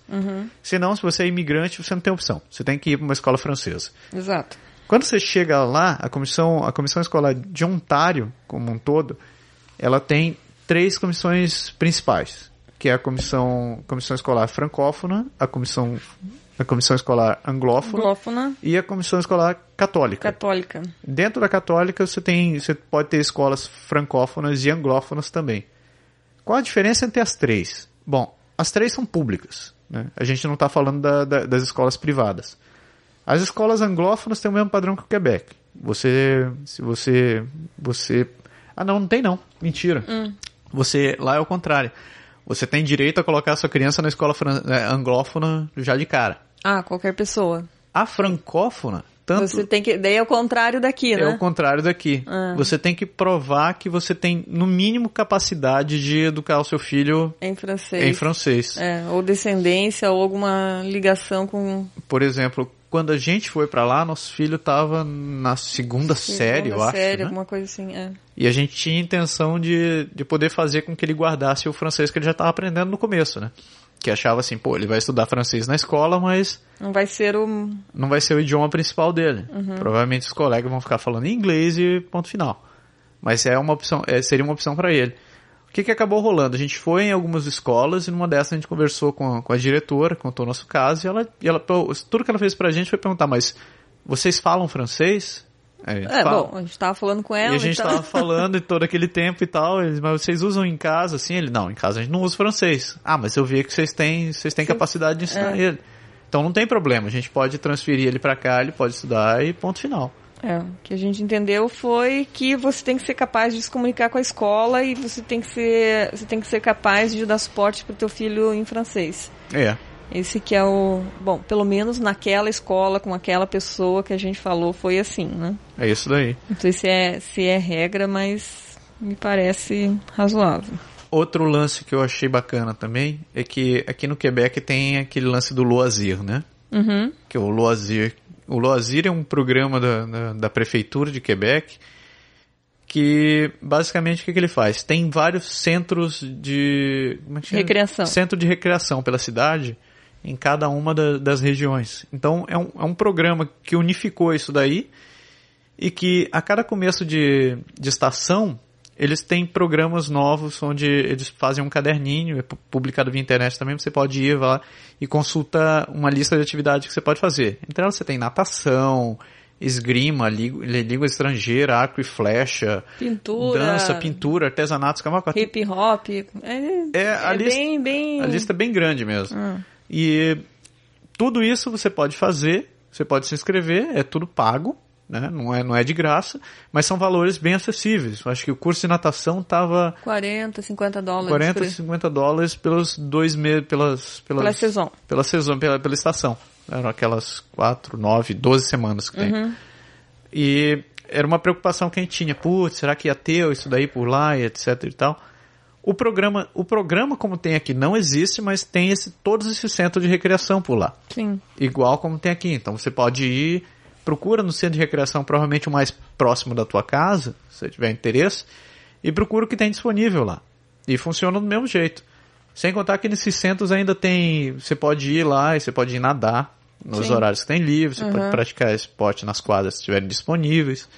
Senão, se você é imigrante, você não tem opção. Você tem que ir para uma escola francesa. Exato. Quando você chega lá, a comissão, a comissão escolar de Ontário, como um todo, ela tem três comissões principais, que é a comissão, comissão escolar francófona, a comissão, a comissão escolar anglófona Anglófona, e a comissão escolar católica. católica. Dentro da católica você tem, você pode ter escolas francófonas e anglófonas também. Qual a diferença entre as três? Bom, as três são públicas. Né? A gente não está falando da- da- das escolas privadas. As escolas anglófonas têm o mesmo padrão que o Quebec. Você, se você, você, ah não, não tem não, mentira. Você lá é o contrário. Você tem direito a colocar a sua criança na escola fran- eh, anglófona já de cara. Ah, qualquer pessoa. A francófona, tanto Você tem que. Daí é o contrário daqui, é né? o contrário daqui. Ah. Você tem que provar que você tem, no mínimo, capacidade de educar o seu filho Em francês. em francês. É, ou descendência, ou alguma ligação com. Por exemplo, quando a gente foi pra lá, nosso filho tava na segunda série, eu segunda acho. série, né? alguma coisa assim. É. E a gente tinha intenção de, de poder fazer com que ele guardasse o francês que ele já estava aprendendo no começo, né? Que achava assim, pô, ele vai estudar francês na escola, mas Não vai ser o. não vai ser o idioma principal dele. Uhum. Provavelmente os colegas vão ficar falando inglês e ponto final. Mas é uma opção, é, seria uma opção para ele. O que, que acabou rolando? A gente foi em algumas escolas e numa dessas a gente conversou com a, com a diretora, contou o nosso caso e ela, e ela tudo que ela fez pra gente foi perguntar, mas vocês falam francês? A gente É, fala. bom, a gente tava falando com ela. E a gente então... tava falando de todo aquele tempo e tal, eles, mas vocês usam em casa, assim? Ele, não, em casa a gente não usa francês. Ah, mas eu vi que vocês têm, vocês têm capacidade de ensinar é. ele. Então não tem problema, a gente pode transferir ele pra cá, ele pode estudar e ponto final. É, o que a gente entendeu foi que você tem que ser capaz de se comunicar com a escola e você tem que ser, você tem que ser capaz de dar suporte pro teu filho em francês. É, Esse que é o, bom, pelo menos naquela escola com aquela pessoa que a gente falou foi assim, né? é isso daí. Não sei se é se é regra, mas me parece razoável. Outro lance que eu achei bacana também é que aqui no Quebec tem aquele lance do Loisir, né? Uhum. Que é o Loisir. O Loisir é um programa da, da, da prefeitura de Quebec que basicamente o que, que ele faz? Tem vários centros de como é que chama? Recreação. Centro de recreação pela cidade em cada uma da- das regiões. Então é um, é um programa que unificou isso daí e que a cada começo de, de estação eles têm programas novos onde eles fazem um caderninho, é pu- publicado via internet também, você pode ir lá e consulta uma lista de atividades que você pode fazer. Elas você tem natação, esgrima, língua, estrangeira, arco e flecha, Pintura. dança, pintura, artesanato. Hip hop. É, É, a é lista- bem, bem. A lista é bem grande mesmo. Ah. E tudo isso você pode fazer, você pode se inscrever, é tudo pago, né? Não é, não é de graça, mas são valores bem acessíveis. Eu acho que o curso de natação tava 40, 50 dólares. 40, por aí. 50 dólares pelos dois meses, pelas, pelas, Pela saison. Pela pela, pela estação. Eram aquelas 4, 9, 12 semanas que tem. Uhum. E era uma preocupação que a gente tinha. Putz, será que ia ter isso daí por lá e etc e tal. O programa, o programa como tem aqui não existe, mas tem esse, todos esses centros de recreação por lá. Sim. Igual como tem aqui. Então você pode ir, procura no centro de recreação, provavelmente o mais próximo da tua casa, se você tiver interesse, e procura o que tem disponível lá. E funciona do mesmo jeito. Sem contar que nesses centros ainda tem. Você pode ir lá e você pode ir nadar nos Sim. horários que tem livre, você Uhum. pode praticar esporte nas quadras se estiverem disponíveis.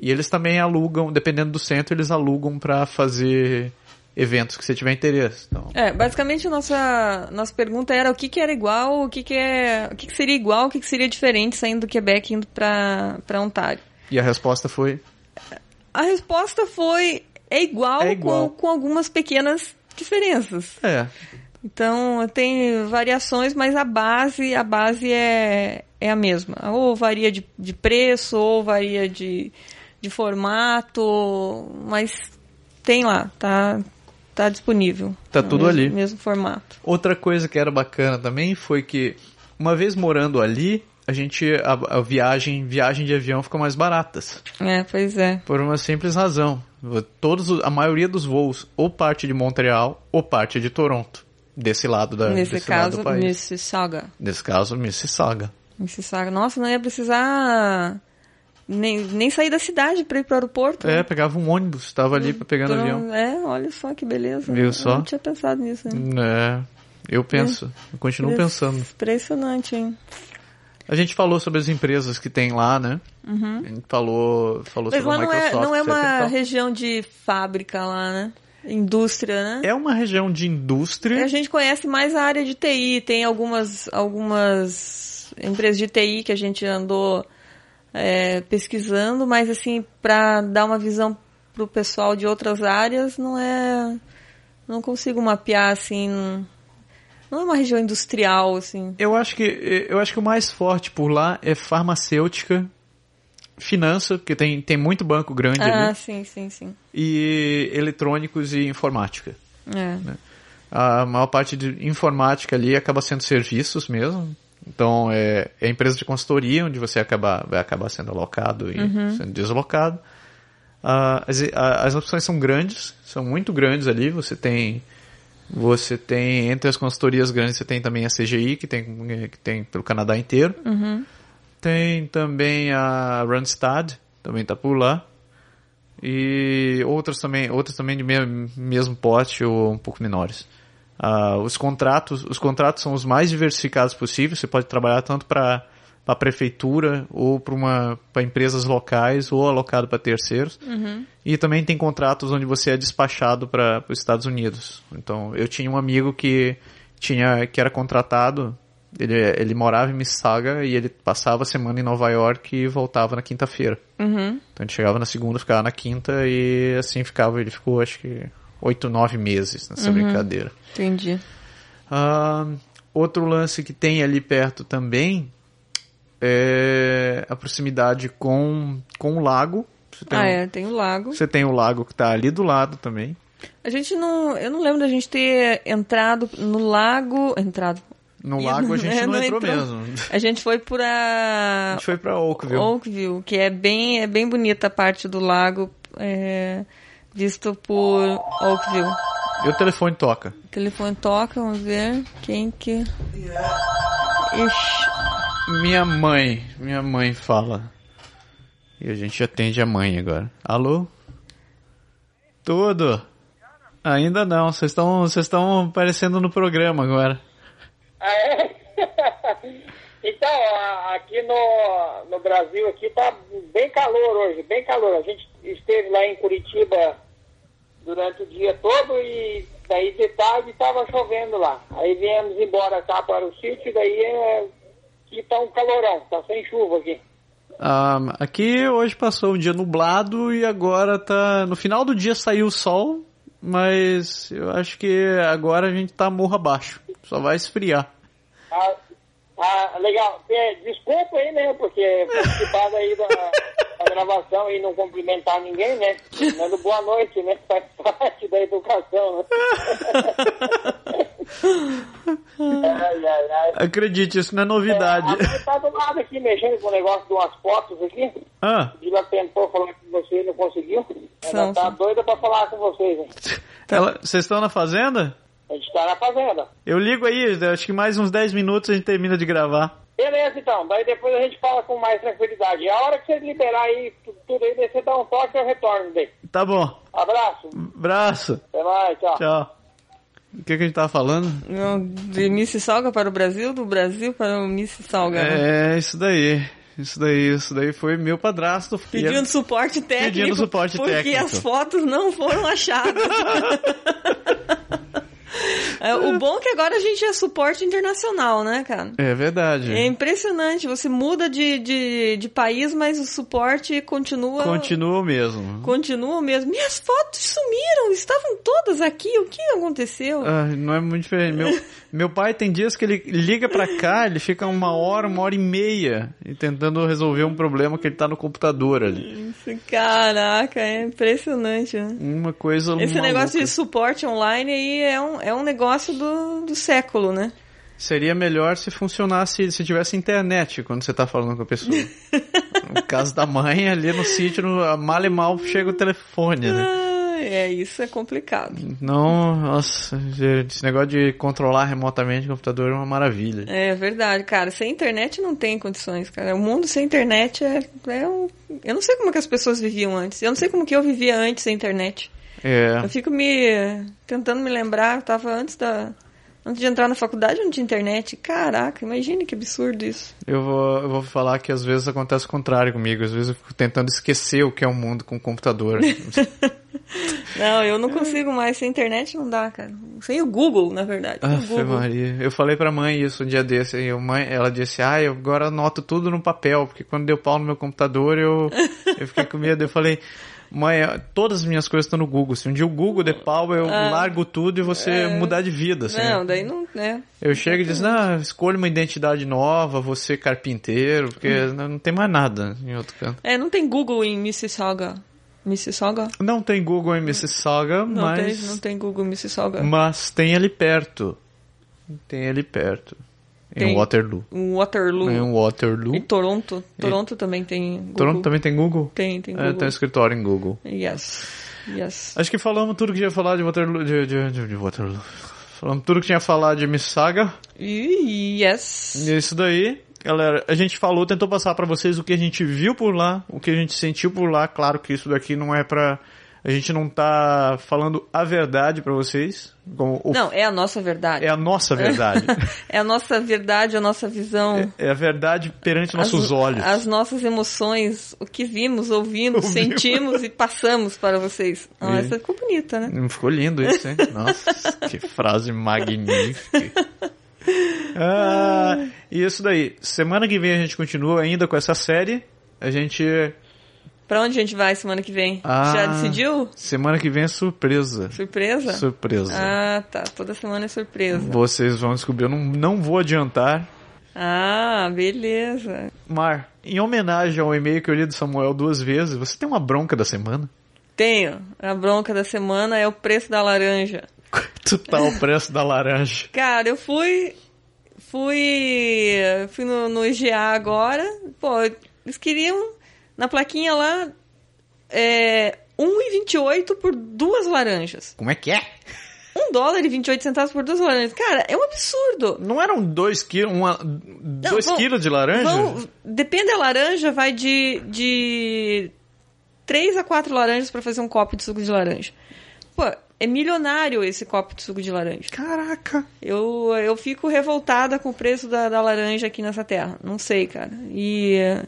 E eles também alugam, dependendo do centro, eles alugam para fazer eventos que você tiver interesse. Então, É, basicamente a nossa, nossa pergunta era o que, que era igual, o que, que é. O que, que seria igual, o que, que seria diferente saindo do Quebec e indo pra Ontário. e a resposta foi A resposta foi é igual, É igual. Com, com algumas pequenas diferenças. é, Então tem variações, mas a base, a base é, é a mesma. Ou varia de, de preço, ou varia de, de formato, mas tem lá, tá, tá disponível. Tá tudo mesmo- ali. Mesmo formato. Outra coisa que era bacana também foi que, uma vez morando ali, a gente, a, a viagem, viagem de avião ficou mais baratas. É, pois é. Por uma simples razão. Todos, os- a maioria dos voos, ou parte de Montreal, ou parte de Toronto. Desse lado da, Nesse desse lado caso, do país. Mississauga. Nesse caso, Mississauga. Mississauga. Nossa, não ia precisar nem, nem sair da cidade pra ir pro aeroporto. É, né? pegava um ônibus, estava ali pegando Então, avião. É, olha só que beleza. Viu Eu só? não tinha pensado nisso. Né? É, eu penso, eu continuo pensando. Impressionante, hein? A gente falou sobre as empresas que tem lá, né? A gente falou, falou Uhum. Mas sobre a não é, Microsoft. não é etc e uma região de fábrica lá, né? Indústria, né? É uma região de indústria. A gente conhece mais a área de TI, tem algumas, algumas empresas de TI que a gente andou é, pesquisando, mas assim, para dar uma visão pro pessoal de outras áreas, não é. Não consigo mapear assim. Não, é uma região industrial, assim. Eu acho que eu acho que o mais forte por lá é farmacêutica, finança, porque tem, tem muito banco grande Ah, ali, sim, sim, sim. e eletrônicos e informática. É. A maior parte de informática ali acaba sendo serviços mesmo. Então é, é empresa de consultoria onde você acaba, vai acabar sendo alocado e sendo deslocado. Ah, as, as opções são grandes, são muito grandes ali. Você tem você tem entre as consultorias grandes você tem também a CGI que tem que tem pelo Canadá inteiro. Tem também a Randstad, também está por lá. E outras também, outras também de me- mesmo porte ou um pouco menores. Ah, os contratos, os contratos são os mais diversificados possíveis. Você pode trabalhar tanto para a prefeitura ou para uma para empresas locais ou alocado para terceiros. E também tem contratos onde você é despachado para os Estados Unidos. Então, eu tinha um amigo que tinha que era contratado. Ele, ele morava em Mississauga e ele passava a semana em Nova York e voltava na quinta-feira. Uhum. Então ele chegava na segunda, ficava na quinta e assim ficava. Ele ficou acho que oito, nove meses nessa brincadeira. Entendi. Ah, outro lance que tem ali perto também é a proximidade com, com o lago. Você tem, Ah, um- é, tem o lago. você tem o lago que está ali do lado também. A gente não. Eu não lembro da gente ter entrado no lago. Entrado. No lago a gente é, não, não entrou, entrou. mesmo. A gente foi por A gente foi pra Oakville. Oakville, que é bem, é bem bonita a parte do lago, é, visto por Oakville. E o telefone toca. O telefone toca, vamos ver quem que. Ixi. Minha mãe, minha mãe fala. E a gente atende a mãe agora. Alô? Tudo? Ainda não, vocês estão vocês estão aparecendo no programa agora. Ah, é? então, aqui no, no Brasil aqui tá bem calor hoje, bem calor. A gente esteve lá em Curitiba durante o dia todo e daí de tarde estava chovendo lá. Aí viemos embora cá para o sítio, daí é, aqui tá um calorão, tá sem chuva aqui. Ah, aqui hoje passou um dia nublado e agora tá. No final do dia saiu o sol, mas eu acho que agora a gente tá morro abaixo. Só vai esfriar. Ah, ah, legal. É, desculpa aí, né? Porque participar aí da, da gravação e não cumprimentar ninguém, né? Dando boa noite, né? Faz parte da educação, né? ai, ai, ai. Acredite, isso não é A novidade. mãe tá do lado aqui, mexendo com o negócio de umas fotos aqui. Ah, Ela tentou falar com você e não conseguiu. Ela São, tá doida pra falar com vocês, hein? ela- vocês estão na fazenda? A gente tá na fazenda. Eu ligo aí, acho que mais uns 10 minutos a gente termina de gravar. Beleza, então. Daí depois a gente fala com mais tranquilidade. E a hora que você liberar aí tu- tudo aí, você dá um toque e eu retorno daí. Tá bom. Abraço. Abraço. Até mais, tchau. Tchau. O que, que a gente tava falando? De Mississauga para o Brasil, do Brasil para o Mississauga. né? É, isso daí. Isso daí, isso daí foi meu padrasto. Pedindo suporte técnico. Pedindo suporte porque técnico. as fotos não foram achadas. É, o bom é que agora a gente é suporte internacional, né, cara? É verdade. É impressionante. Você muda de, de, de país, mas o suporte continua. Continua o mesmo. Continua o mesmo. Minhas fotos sumiram, estavam todas aqui. O que aconteceu? Ah, não é muito diferente. Meu, meu pai tem dias que ele liga pra cá, ele fica uma hora, uma hora e meia tentando resolver um problema que ele tá no computador ali. Isso, Caraca, é impressionante, né? Uma coisa Esse maluca. negócio de suporte online aí é um, é um negócio do, do século, né? Seria melhor se funcionasse, se tivesse internet quando você tá falando com a pessoa. no caso da mãe, ali no sítio, no, mal e mal chega o telefone, né? Ah, é, isso é complicado. Não, nossa, esse negócio de controlar remotamente o computador é uma maravilha. É verdade, cara. Sem internet não tem condições, cara. O mundo sem internet é, é um... Eu não sei como que as pessoas viviam antes. Eu não sei como que eu vivia antes sem internet. É, Eu fico me... Tentando me lembrar. Eu tava antes da... Antes de entrar na faculdade, não tinha internet. Caraca, imagine que absurdo isso. eu vou, eu vou falar que às vezes acontece o contrário comigo. Às vezes eu fico tentando esquecer o que é o mundo com o computador. Não, eu não consigo mais. Sem internet não dá, cara. Sem o Google, na verdade. Google. Maria. Eu falei pra mãe isso um dia desse. E a mãe, ela disse, ah, eu agora anoto tudo no papel, porque quando deu pau no meu computador, eu, eu fiquei com medo. Eu falei, mãe, todas as minhas coisas estão no Google. Se um dia o Google der pau, eu largo tudo e você mudar de vida. Assim. Não, daí não, né? Eu chego e diz, não, escolha uma identidade nova, você carpinteiro, porque Hum. não, não tem mais nada em outro canto. É, não tem Google em Mississauga. Mississauga? Não tem Google em Mississauga, Não, mas, tem, não tem Google em Mississauga. mas tem ali perto. Tem ali perto. Em Tem. Waterloo. Em Waterloo. Em Waterloo. Em Toronto. Toronto também tem Google. Toronto também tem Google? Tem, tem É, Google. tem um escritório em Google. Yes. Yes. Acho que falamos tudo que ia falar de Waterloo. De, de, de, de Waterloo. Falamos tudo que tinha a falar de Mississauga. E yes. Isso daí. Galera, a gente falou, tentou passar pra vocês o que a gente viu por lá, o que a gente sentiu por lá. Claro que isso daqui não é pra. A gente não tá falando a verdade pra vocês. O- Não, é a nossa verdade. É a nossa verdade. É a nossa verdade, a nossa visão. é a verdade perante nossos as, olhos. As nossas emoções, o que vimos, ouvimos, Ouvimos. sentimos e passamos para vocês. Ah, E- essa ficou bonita, né? Não ficou lindo isso, hein? Nossa, que frase magnífica. Ah, e isso daí. Semana que vem a gente continua ainda com essa série. A gente. Pra onde a gente vai semana que vem? Ah. Já decidiu? Semana que vem é surpresa. Surpresa? Surpresa. Ah, tá. Toda semana é surpresa. Vocês vão descobrir. Eu não, não vou adiantar. Ah, beleza. Mar, em homenagem ao e-mail que eu li do Samuel duas vezes, você tem uma bronca da semana? Tenho. A bronca da semana é o preço da laranja. Quanto tá o preço da laranja? Cara, eu fui. Fui. Fui no, no IGA agora. Pô, eles queriam. Na plaquinha lá. É. 1,28 por duas laranjas. Como é que é? um dólar e 28 centavos por duas laranjas. Cara, é um absurdo. Não eram dois quilos, uma, dois vão- quilos de laranja? Vão- depende da laranja, vai de, de 3 a 4 laranjas pra fazer um copo de suco de laranja. Pô, é milionário esse copo de suco de laranja. Caraca. Eu, eu fico revoltada com o preço da, da laranja aqui nessa terra. Não sei, cara. E eh,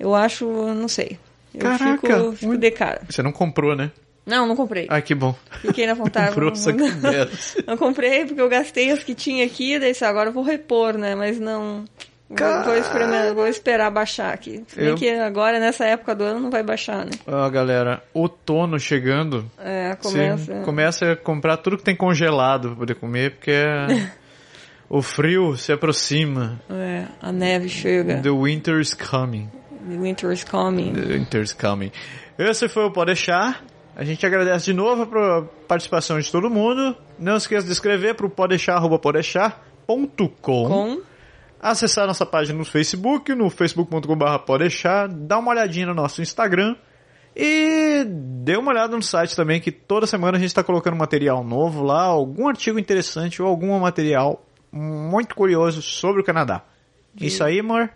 eu acho, não sei. Eu Caraca, fico, fico de cara. Você não comprou, né? Não, não comprei. Ah, que bom. Fiquei na vontade. Comprou não, sacanagem. não comprei porque eu gastei as que tinha aqui, daí agora eu vou repor, né? Mas não. Vou, vou experimentar- vou esperar baixar aqui. Se bem Eu- que agora, nessa época do ano, não vai baixar, né? Ó, galera, outono chegando. É, começa. Você começa a comprar tudo que tem congelado pra poder comer, porque é- o frio se aproxima. É, a neve chega. The winter is coming. The winter is coming. The winter is coming. Esse foi o Pode Deixar. A gente agradece de novo a participação de todo mundo. Não esqueça de escrever para o podeixar.podeixar.com. Com. Acessar nossa página no Facebook, no facebook.com.br podeixar. Dá uma olhadinha no nosso Instagram. E dê uma olhada no site também, que toda semana a gente está colocando material novo lá, algum artigo interessante ou algum material muito curioso sobre o Canadá. Isso aí, amor?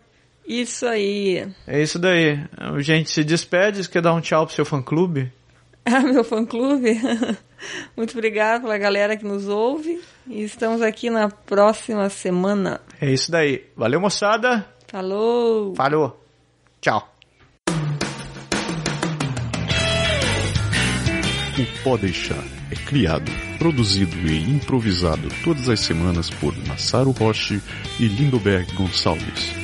Isso aí. É isso daí. A gente se despede, quer dar um tchau pro seu fã clube? Ah, meu fã-clube. Muito obrigado pela galera que nos ouve. E estamos aqui na próxima semana. É isso daí. Valeu, moçada. Falou! Falou. Tchau. O Pode Deixar é criado, produzido e improvisado todas as semanas por Massaro Roche e Lindoberg Gonçalves.